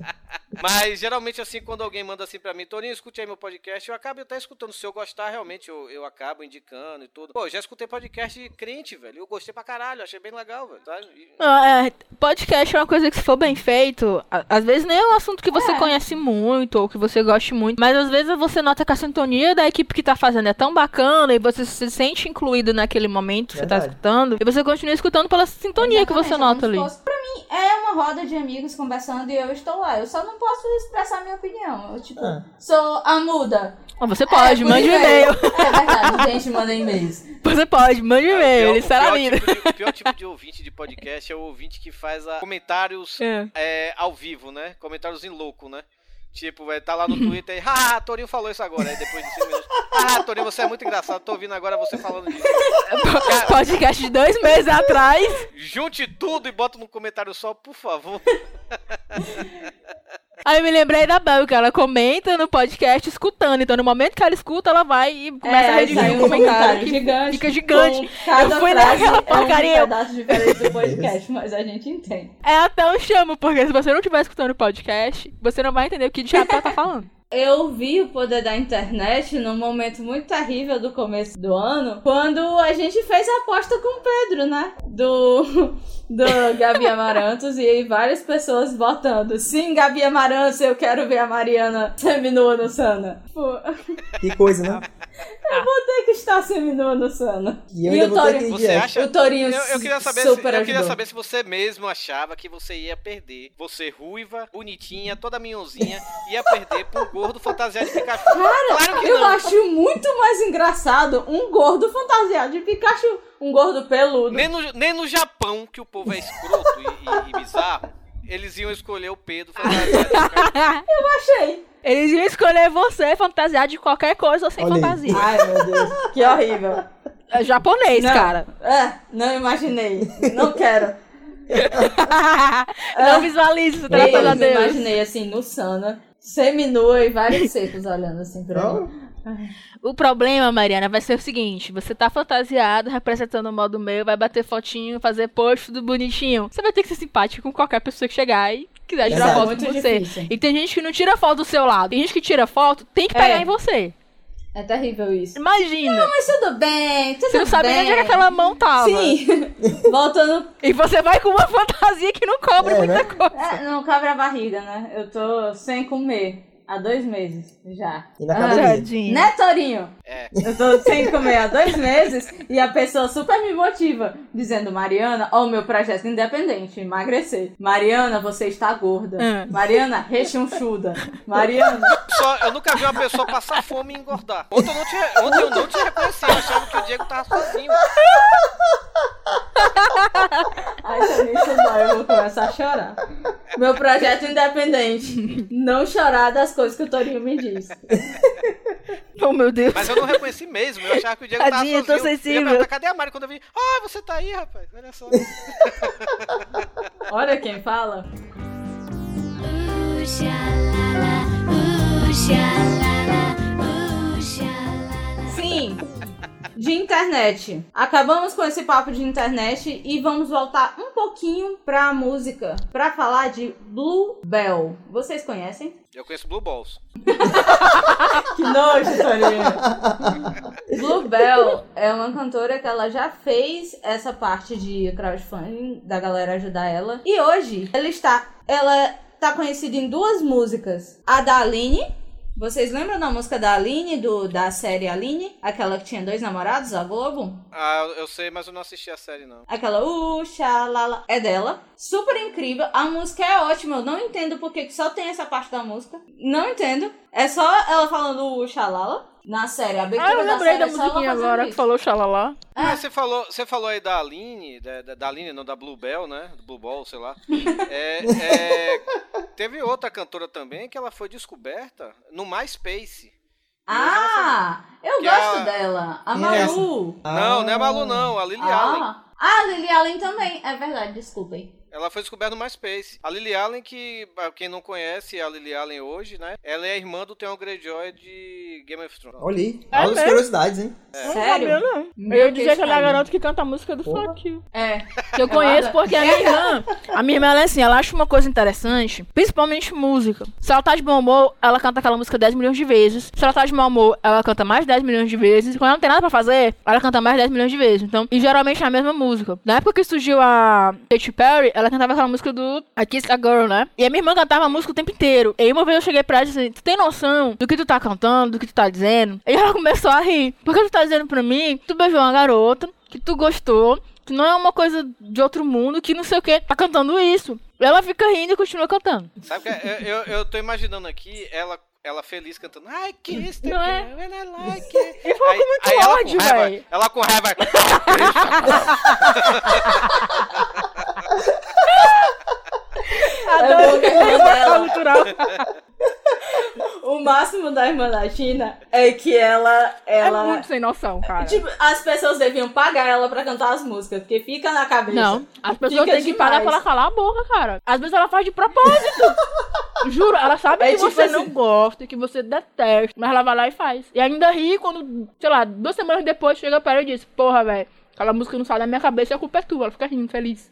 Mas geralmente, assim, quando alguém manda assim pra mim, Torinho, escute aí meu podcast, eu acabo até escutando. Se eu gostar, realmente, eu, eu acabo indicando e tudo. Pô, já escutei podcast de crente, velho. Eu gostei pra caralho, achei bem legal, velho. Sabe? E- Ah, é, podcast é uma coisa que se for bem feito, às vezes nem é um assunto que você É. conhece muito ou que você goste muito, mas às vezes você nota que a sintonia da equipe que tá fazendo é tão bacana e você se sente incluído naquele momento que você tá escutando e você continua escutando pela sintonia que você Exatamente, nota é ali. se fosse- Pra mim, é uma roda de amigos conversando e eu estou lá. Eu só não posso expressar minha opinião. Eu, tipo, Ah. sou a muda. Mas você pode, É, mande um e-mail. É verdade, gente, manda e-mails. Você pode, mande um o e-mail, ele o será lido. tipo O pior tipo de ouvinte de podcast é o ouvinte que faz a- comentários É. é, ao vivo, né? Comentários em louco, né? Tipo, é, tá lá no Twitter e, ah, Torinho falou isso agora. Aí depois de 5 minutos, ah, Torinho, você é muito engraçado, tô ouvindo agora você falando disso. Podcast de dois meses atrás. Junte tudo e bota no comentário só, por favor. Aí eu me lembrei da Bel, que ela comenta no podcast escutando. Então, no momento que ela escuta, ela vai e começa É, a redigir um um comentário que gigante, fica gigante. Eu fui naquela é um porcaria. pedaço diferente do podcast, mas a gente entende. É até um chamo, porque se você não estiver escutando o podcast, você não vai entender o que diabo ela tá falando. Eu vi o poder da internet num momento muito terrível do começo do ano, quando a gente fez a aposta com o Pedro, né? Do, do Gabi Amarantos, e várias pessoas votando. Sim, Gabi Amarantos, eu quero ver a Mariana seminua no Sana. Pô, Que coisa, né? Eu vou ter que estar tá seminua no Sana. E eu E o Torinho? Você ir acha? O Torinho Eu, eu queria saber se, super eu queria saber se você mesmo achava que você ia perder. Você ruiva, bonitinha, toda minhonzinha, ia perder um gordo fantasiado de Pikachu. claro que Eu não. acho muito mais engraçado um gordo fantasiado de Pikachu. Um gordo peludo. Nem no, nem no Japão, que o povo é escroto e, e- e bizarro, eles iam escolher o Pedro fantasiado de Pikachu. Achei. Eles iam escolher você fantasiado de qualquer coisa ou sem Olha aí. fantasia. Ai, meu Deus. Que horrível. É japonês, Não. cara. É, não imaginei. Não quero. Não visualize isso, graças a Deus. imaginei assim no Sana, seminua e vários secos olhando assim pra mim. O problema, Mariana, vai ser o seguinte: você tá fantasiado, representando o modo meu, vai bater fotinho, fazer post, tudo bonitinho. Você vai ter que ser simpático com qualquer pessoa que chegar e quiser tirar Exato. foto Muito com você. difícil. E tem gente que não tira foto do seu lado. Tem gente que tira foto, tem que pegar É. em você. É terrível isso. Imagina. Mas tudo bem, tudo você não sabe nem bem. onde é que aquela mão tava. Sim. Voltando. E você vai com uma fantasia que não cobre É, muita né? coisa. É, não cabe a barriga, né? Eu tô sem comer há dois meses já. E na Ah, academia. Tadinho. Né, Torinho? É. Eu tô sem comer há dois meses e a pessoa super me motiva, dizendo: Mariana, ó, o meu projeto independente, emagrecer. Mariana, você está gorda. Hum. Mariana, rechonchuda. Mariana. Só, eu nunca vi uma pessoa passar fome e engordar. Ontem eu não te, ontem eu não te reconheci, eu achava que o Diego tava sozinho. Ai, também isso dói, eu vou começar a chorar. Meu projeto independente. Não chorar das coisas que o Torinho me diz. Oh, meu Deus. Mas eu não reconheci mesmo, eu achava que o Diego tava Tadinho, sozinho. tô sensível. Eu cadê a Mari quando eu vi? Ah, você tá aí, rapaz, olha só. Olha quem fala. Sim, de internet. Acabamos com esse papo de internet e vamos voltar um pouquinho pra música. Pra falar de Bluebell. Vocês conhecem? Eu conheço Blue Balls. Que nojo, Torinho. Bluebell é uma cantora que ela já fez essa parte de crowdfunding, da galera ajudar ela. E hoje ela está. Ela tá conhecida em duas músicas. A da Aline. Vocês lembram da música da Aline, do, da série Aline? Aquela que tinha dois namorados, a Globo? Ah, eu sei, mas eu não assisti a série, não. Aquela uh, xalala, é dela. Super incrível. A música é ótima. Eu não entendo porque que só tem essa parte da música. Não entendo. É só ela falando uh, xalala. Na série, a abertura Ah, eu da lembrei série da é musiquinha agora que isso. falou xalala. Ah. Mas você falou, você falou aí da Aline, da, da, da Aline, não, da Bluebell, né? Do Blue Ball, sei lá. É, é, teve outra cantora também que ela foi descoberta no MySpace. Ah, eu Que gosto a- dela. A é? Malu. Não, não é a Malu, não, a Lily Allen. Ah, ah, a Lily Allen também. É verdade, desculpem. Ela foi descoberta no MySpace. A Lily Allen, que pra quem não conhece a Lily Allen hoje, né? Ela é a irmã do Theon Greyjoy de Game of Thrones. Olha aí. É Altas mesmo? curiosidades, hein? Não Sério? sabia, não. Eu ia dizer que ela é a garota que canta a música do Porra. Fuck You. É. Que eu conheço porque a minha irmã, a minha irmã, ela é assim, ela acha uma coisa interessante, principalmente música. Se ela tá de bom humor, ela canta aquela música 10 milhões de vezes. Se ela tá de mau humor, ela canta mais 10 milhões de vezes. E quando ela não tem nada pra fazer, ela canta mais 10 milhões de vezes. Então, e geralmente é a mesma música. Na época que surgiu a Katy Perry, ela cantava aquela música do I Kiss a Girl, né? E a minha irmã cantava a música o tempo inteiro. E uma vez eu cheguei pra ela e disse assim, tu tem noção do que tu tá cantando, do que tu tá dizendo? E ela começou a rir. Porque tu tá dizendo pra mim que tu beijou uma garota, que tu gostou, que não é uma coisa de outro mundo, que não sei o que, tá cantando isso. Ela fica rindo e continua cantando. Sabe que eu, eu, eu tô imaginando aqui ela, ela feliz cantando I kissed the Não é? girl and I like it. E ficou com muito ela com ódio, raiva- véi. Ela com raiva. É bom que a irmã dela- cultural. O máximo da irmã da China é que ela. É ela muito sem noção, cara. Tipo, as pessoas deviam pagar ela pra cantar as músicas, porque fica na cabeça. Não, as pessoas têm que pagar pra ela calar a boca, cara. Às vezes ela faz de propósito. Juro, ela sabe É que tipo você assim- não gosta, que você detesta, mas ela vai lá e faz. E ainda ri quando, sei lá, duas semanas depois chega pra ela e diz: Porra, velho, aquela música não sai da minha cabeça e a culpa é tua. Ela fica rindo, feliz.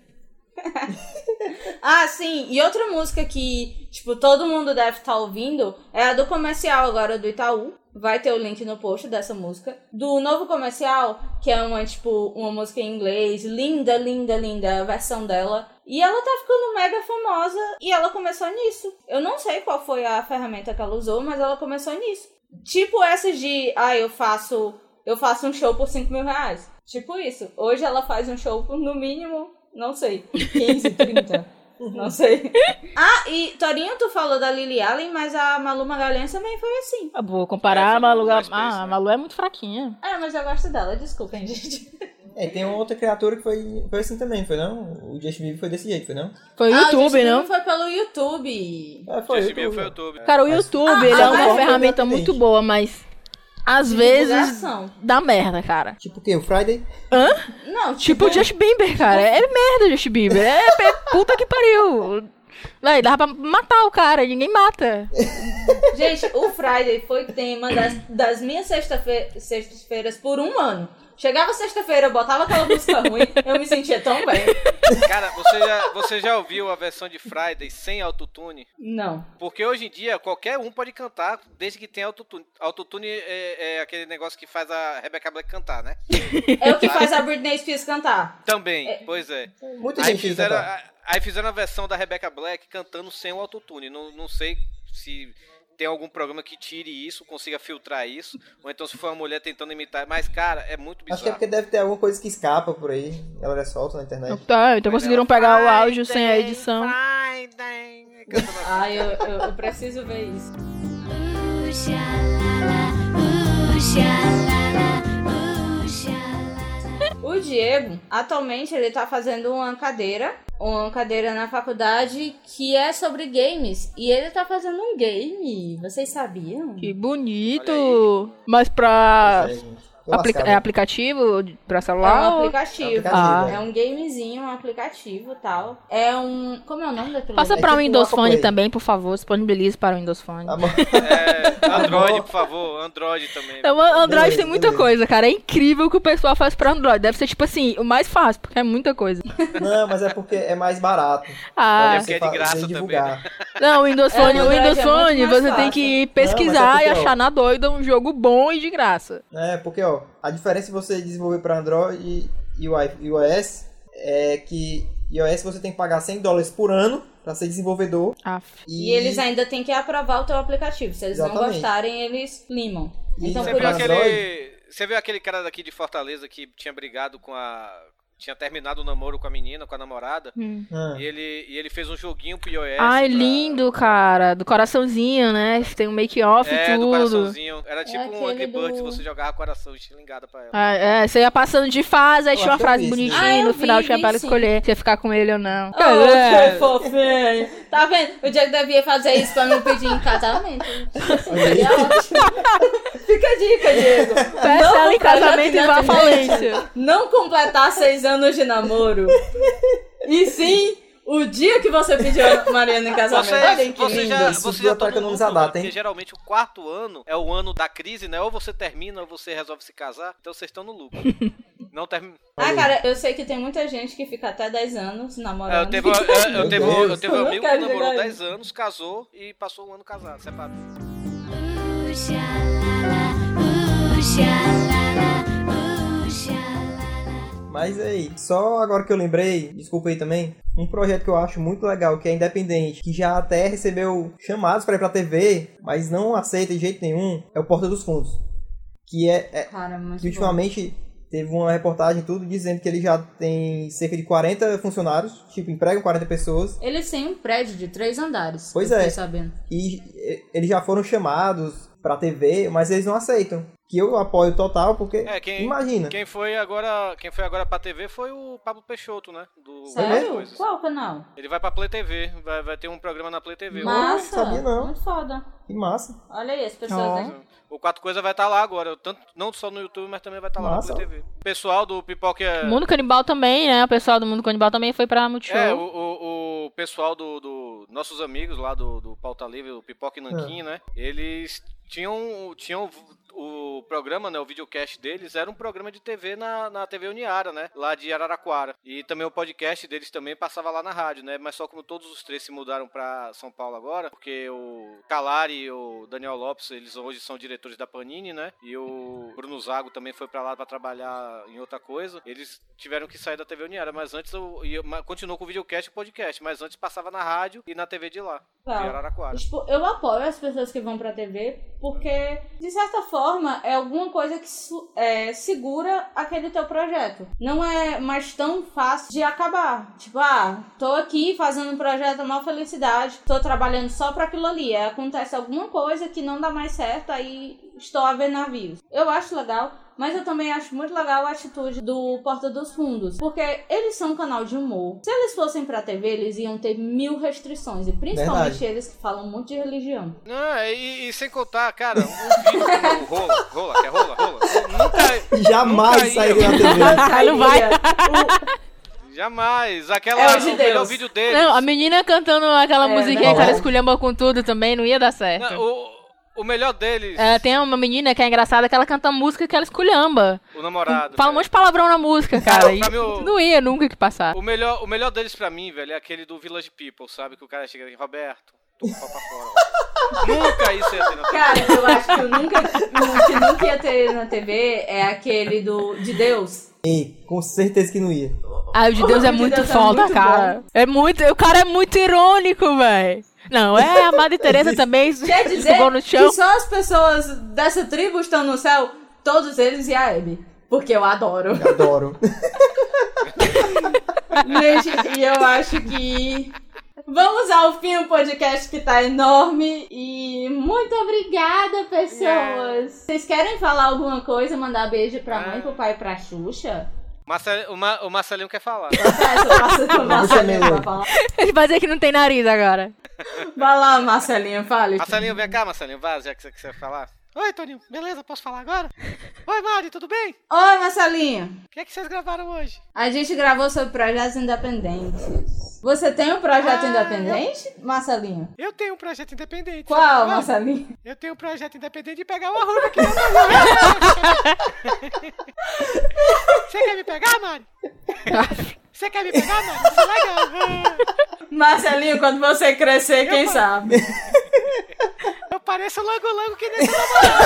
Ah, sim. E outra música que, tipo, todo mundo deve estar ouvindo é a do comercial agora do Itaú. Vai ter o link no post dessa música. Do novo comercial, que é uma, tipo, uma música em inglês. Linda, linda, linda a versão dela. E ela tá ficando mega famosa e ela começou nisso. Eu não sei qual foi a ferramenta que ela usou, mas ela começou nisso. Tipo essas de, ah, eu faço eu faço um show por 5 mil reais. Tipo isso. Hoje ela faz um show por, no mínimo, não sei, 15, 30. Não sei. Ah, e Torinho, tu falou da Lily Allen, mas a Malu Magalhães também foi assim. Eu vou comparar É, a Malu. preço, Ah, a? Malu é muito fraquinha. É, mas eu gosto dela, desculpem, gente. É, tem uma outra criatura que foi, foi assim também, foi não? O Justin Bieber foi desse jeito, foi não? Foi o Ah, o YouTube, Justin não? Foi pelo YouTube. É, foi. Justin Bieber YouTube. foi o YouTube. Cara, o YouTube, Ah, ele é ah, uma ferramenta muito boa, mas às vezes Divulgação. dá merda, cara. Tipo o quê? O Friday? Hã? Não, Tipo o Justin Bieber, cara. É merda, Justin Bieber. É, é puta que pariu. Véi, dava pra matar o cara, e ninguém mata. Gente, o Friday foi tema das, das minhas sexta-fe- sextas-feiras por um ano. Chegava sexta-feira, eu botava aquela música ruim, eu me sentia tão bem. Cara, você já, você já ouviu a versão de Friday sem autotune? Não. Porque hoje em dia qualquer um pode cantar desde que tenha autotune. Autotune é, é aquele negócio que faz a Rebecca Black cantar, né? É o que faz a Britney Spears cantar. Também, pois é. Muita Aí fizeram, aí fizeram a versão da Rebecca Black cantando sem o autotune. Não, não sei se tem algum programa que tire isso, consiga filtrar isso, ou então se for uma mulher tentando imitar. Mas, cara, é muito bizarro. Acho que é porque deve ter alguma coisa que escapa por aí. Ela é solta na internet. Tá, então conseguiram pegar o áudio sem a edição. Ai, eu, eu, eu preciso ver isso. Diego, atualmente, ele tá fazendo uma cadeira, uma cadeira na faculdade que é sobre games. E ele tá fazendo um game. Vocês sabiam? Que bonito. Mas pra. É, aplica- é aplicativo pra É celular? um ou- aplicativo. Ah. É um gamezinho, um aplicativo e tal. É um. Como é o nome daquele? Passa É pra tipo Windows Phone Play. também, por favor. Disponibilize para o Windows Phone. Tá bom. É, Android, por favor, Android também. Então, o Android Beleza, tem muita beleza. coisa, cara. É incrível o que o pessoal faz pra Android. Deve ser, tipo assim, o mais fácil, porque é muita coisa. Não, mas é porque é mais barato. Ah, É porque é de graça também, divulgar. não, o Windows É, Phone, o o Windows é Phone, você tem fácil. que Não, mas pesquisar é e porque, ó, achar na doida um jogo bom e de graça. É, porque, ó, a diferença de você desenvolver para Android e, e o e iOS é que iOS você tem que pagar 100 dólares por ano para ser desenvolvedor. Aff. E eles ainda têm que aprovar o teu aplicativo. Se eles não Exatamente. gostarem, eles limam. E Então, você viu, aquele, você viu aquele cara daqui de Fortaleza que tinha brigado com a. Tinha terminado o namoro com a menina, com a namorada. Ah, E ele, e ele fez um joguinho pro iOS. Ai, pra- lindo, cara. Do coraçãozinho, né? Tem um make-off e É, do tudo. coraçãozinho. Era tipo um aquele Angry Birds, do- você jogava coração estilingado pra ela. Ah, é, você ia passando de fase, aí tinha uma frase isso, né? bonitinha, Ah, eu no final vi, tinha vi pra ela escolher se ia ficar com ele ou não. Oh, É. que fofinho. Tá vendo? O Diego devia fazer isso pra me pedir em casamento. Seria ótimo. Fica a dica, Diego. Peça Não ela em casamento e vá à falência. Não completar seis anos de namoro. E sim, o dia que você pediu a Mariana em casamento. Olha Você, que você lindo. já, Isso você já tá no lucro, data, hein? Porque geralmente o quarto ano é o ano da crise, né? Ou você termina ou você resolve se casar. Então vocês estão no lucro. Não termina. Ah, cara, eu sei que tem muita gente que fica até 10 anos É, namorando. eu teve, eu, eu, Meu teve, um- eu teve um Eu amigo que namorou chegar 10 anos, casou e passou um ano casado, separado. Mas aí, só agora que eu lembrei, desculpa aí também, um projeto que eu acho muito legal, que é independente, que já até recebeu chamados para ir pra TV, mas não aceita de jeito nenhum, é o Porta dos Fundos. Que é, é Cara, que bom. ultimamente teve uma reportagem tudo dizendo que ele já tem cerca de 40 funcionários, tipo, empregam 40 pessoas, Eles têm um prédio de três andares. Pois é. sabendo. e eles já foram chamados pra TV, mas eles não aceitam. Que eu apoio total, porque É, quem, imagina. quem foi agora, quem foi agora pra TV foi o Pablo Peixoto, né? Do Sério? Qual canal? Ele vai pra Play TV, vai, vai ter um programa na Play TV. Massa. sabia não. Muito foda. Que massa. Olha aí, as pessoas... Ó. né? O Quatro Coisas vai estar lá agora, tanto, não só no YouTube, mas também vai estar lá Massa. na Play TV. O pessoal do Pipoca... O Mundo Canibal também, né? O pessoal do Mundo Canibal também foi pra Multishow. É, o, o, o pessoal do, do- Nossos amigos lá do, do Pauta Livre, o Pipoca e Nanquim, né? Eles tinham, tinham o programa, né? O videocast deles era um programa de TV na, na TV Uniara, né? Lá de Araraquara. E também o podcast deles também passava lá na rádio, né? Mas só como todos os três se mudaram pra São Paulo agora, porque o Calari e o Daniel Lopes, eles hoje são diretores da Panini, né? E o Bruno Zago também foi pra lá pra trabalhar em outra coisa. Eles tiveram que sair da TV Uniara, mas antes eu, eu- continuou com o videocast e podcast, mas antes passava na rádio e na TV de lá, Tá. de Araraquara. Tipo, eu apoio as pessoas que vão pra TV porque, de certa forma, é alguma coisa que é, segura aquele teu projeto. Não é mais tão fácil de acabar. Tipo, ah, tô aqui fazendo um projeto mal felicidade, tô trabalhando só pra aquilo ali. Aí acontece alguma coisa que não dá mais certo, aí estou a ver navios. Eu acho legal. Mas eu também acho muito legal a atitude do Porta dos Fundos. Porque eles são um canal de humor. Se eles fossem pra TV, eles iam ter mil restrições. E principalmente Verdade. eles que falam muito de religião. Não, e, e sem contar, cara, um vídeo como rola, rola, quer rola, rola. Nunca, Jamais Nunca ia. sairia na TV. Ah, não vai. jamais. Aquela, É o de o melhor vídeo dele. Não, a menina cantando aquela É, musiquinha que né? ela esculhamba com tudo também, não ia dar certo. Não, o, o melhor deles, É, tem uma menina que é engraçada que ela canta música que ela esculhamba. o namorado. Fala um velho. monte de palavrão na música, cara. E o- não ia nunca que passar. O melhor, o melhor deles pra mim, velho, é aquele do Village People, sabe? Que o cara chega aqui, Roberto, tô o pra fora. Nunca isso ia ter na TV. Cara, eu acho que eu nunca, o que nunca ia ter na TV é aquele do de Deus. Ei, com certeza que não ia. Ah, o de Deus O é de muito Deus é foda, muito cara. É muito. O cara é muito irônico, velho. Não, é a Madre Teresa também. Quer dizer jogou no chão. que só as pessoas dessa tribo estão no céu, todos eles e a Abby. Porque eu adoro. Adoro. Gente, e eu acho que vamos ao fim o podcast que tá enorme. E muito obrigada, pessoas. Vocês querem falar alguma coisa, mandar beijo pra mãe, pro pai e pra Xuxa? Marcel, o, Ma- o Marcelinho quer falar. Essa eu passo pro Marcelinho falar. Ele vai dizer que não tem nariz agora. Vai lá, Marcelinho, fale. Marcelinho, vem cá, Marcelinho, vá, já que você quiser falar. Oi, Toninho, beleza? Posso falar agora? Oi, Mari, tudo bem? Oi, Marcelinho. O que é que vocês gravaram hoje? A gente gravou sobre projetos independentes. Você tem um projeto Ah, independente, Marcelinho? Eu tenho um projeto independente. Qual, sabe? Marcelinho? Eu tenho um projeto independente de pegar uma ruva aqui. Você quer me pegar, Mari? Você quer me pegar? Isso é. Marcelinho, quando você crescer, quem sabe? Eu pareço logo-logo que nem seu namorado.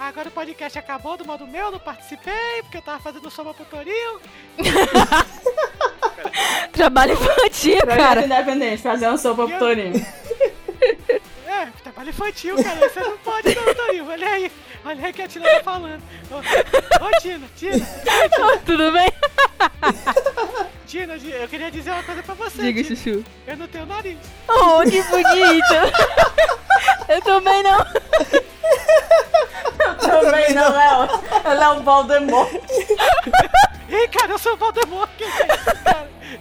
Agora o podcast acabou do modo meu, não participei, porque eu tava fazendo soma pro Torinho. Trabalho infantil, Projeto cara. independente, fazer uma sopa pro Torinho. É, trabalho infantil, cara. Você não pode não, Torinho. Olha aí. Olha aí que a Tina tá falando. Ô, ô Tina, Tina, Tudo bem? Tina, eu queria dizer uma coisa pra você. Diga, Tina. Chuchu. Eu não tenho nariz. Oh, que bonito. Eu também não. Também não, é. Ela é um Voldemort. Ei, cara, eu sou o Voldemort. que que é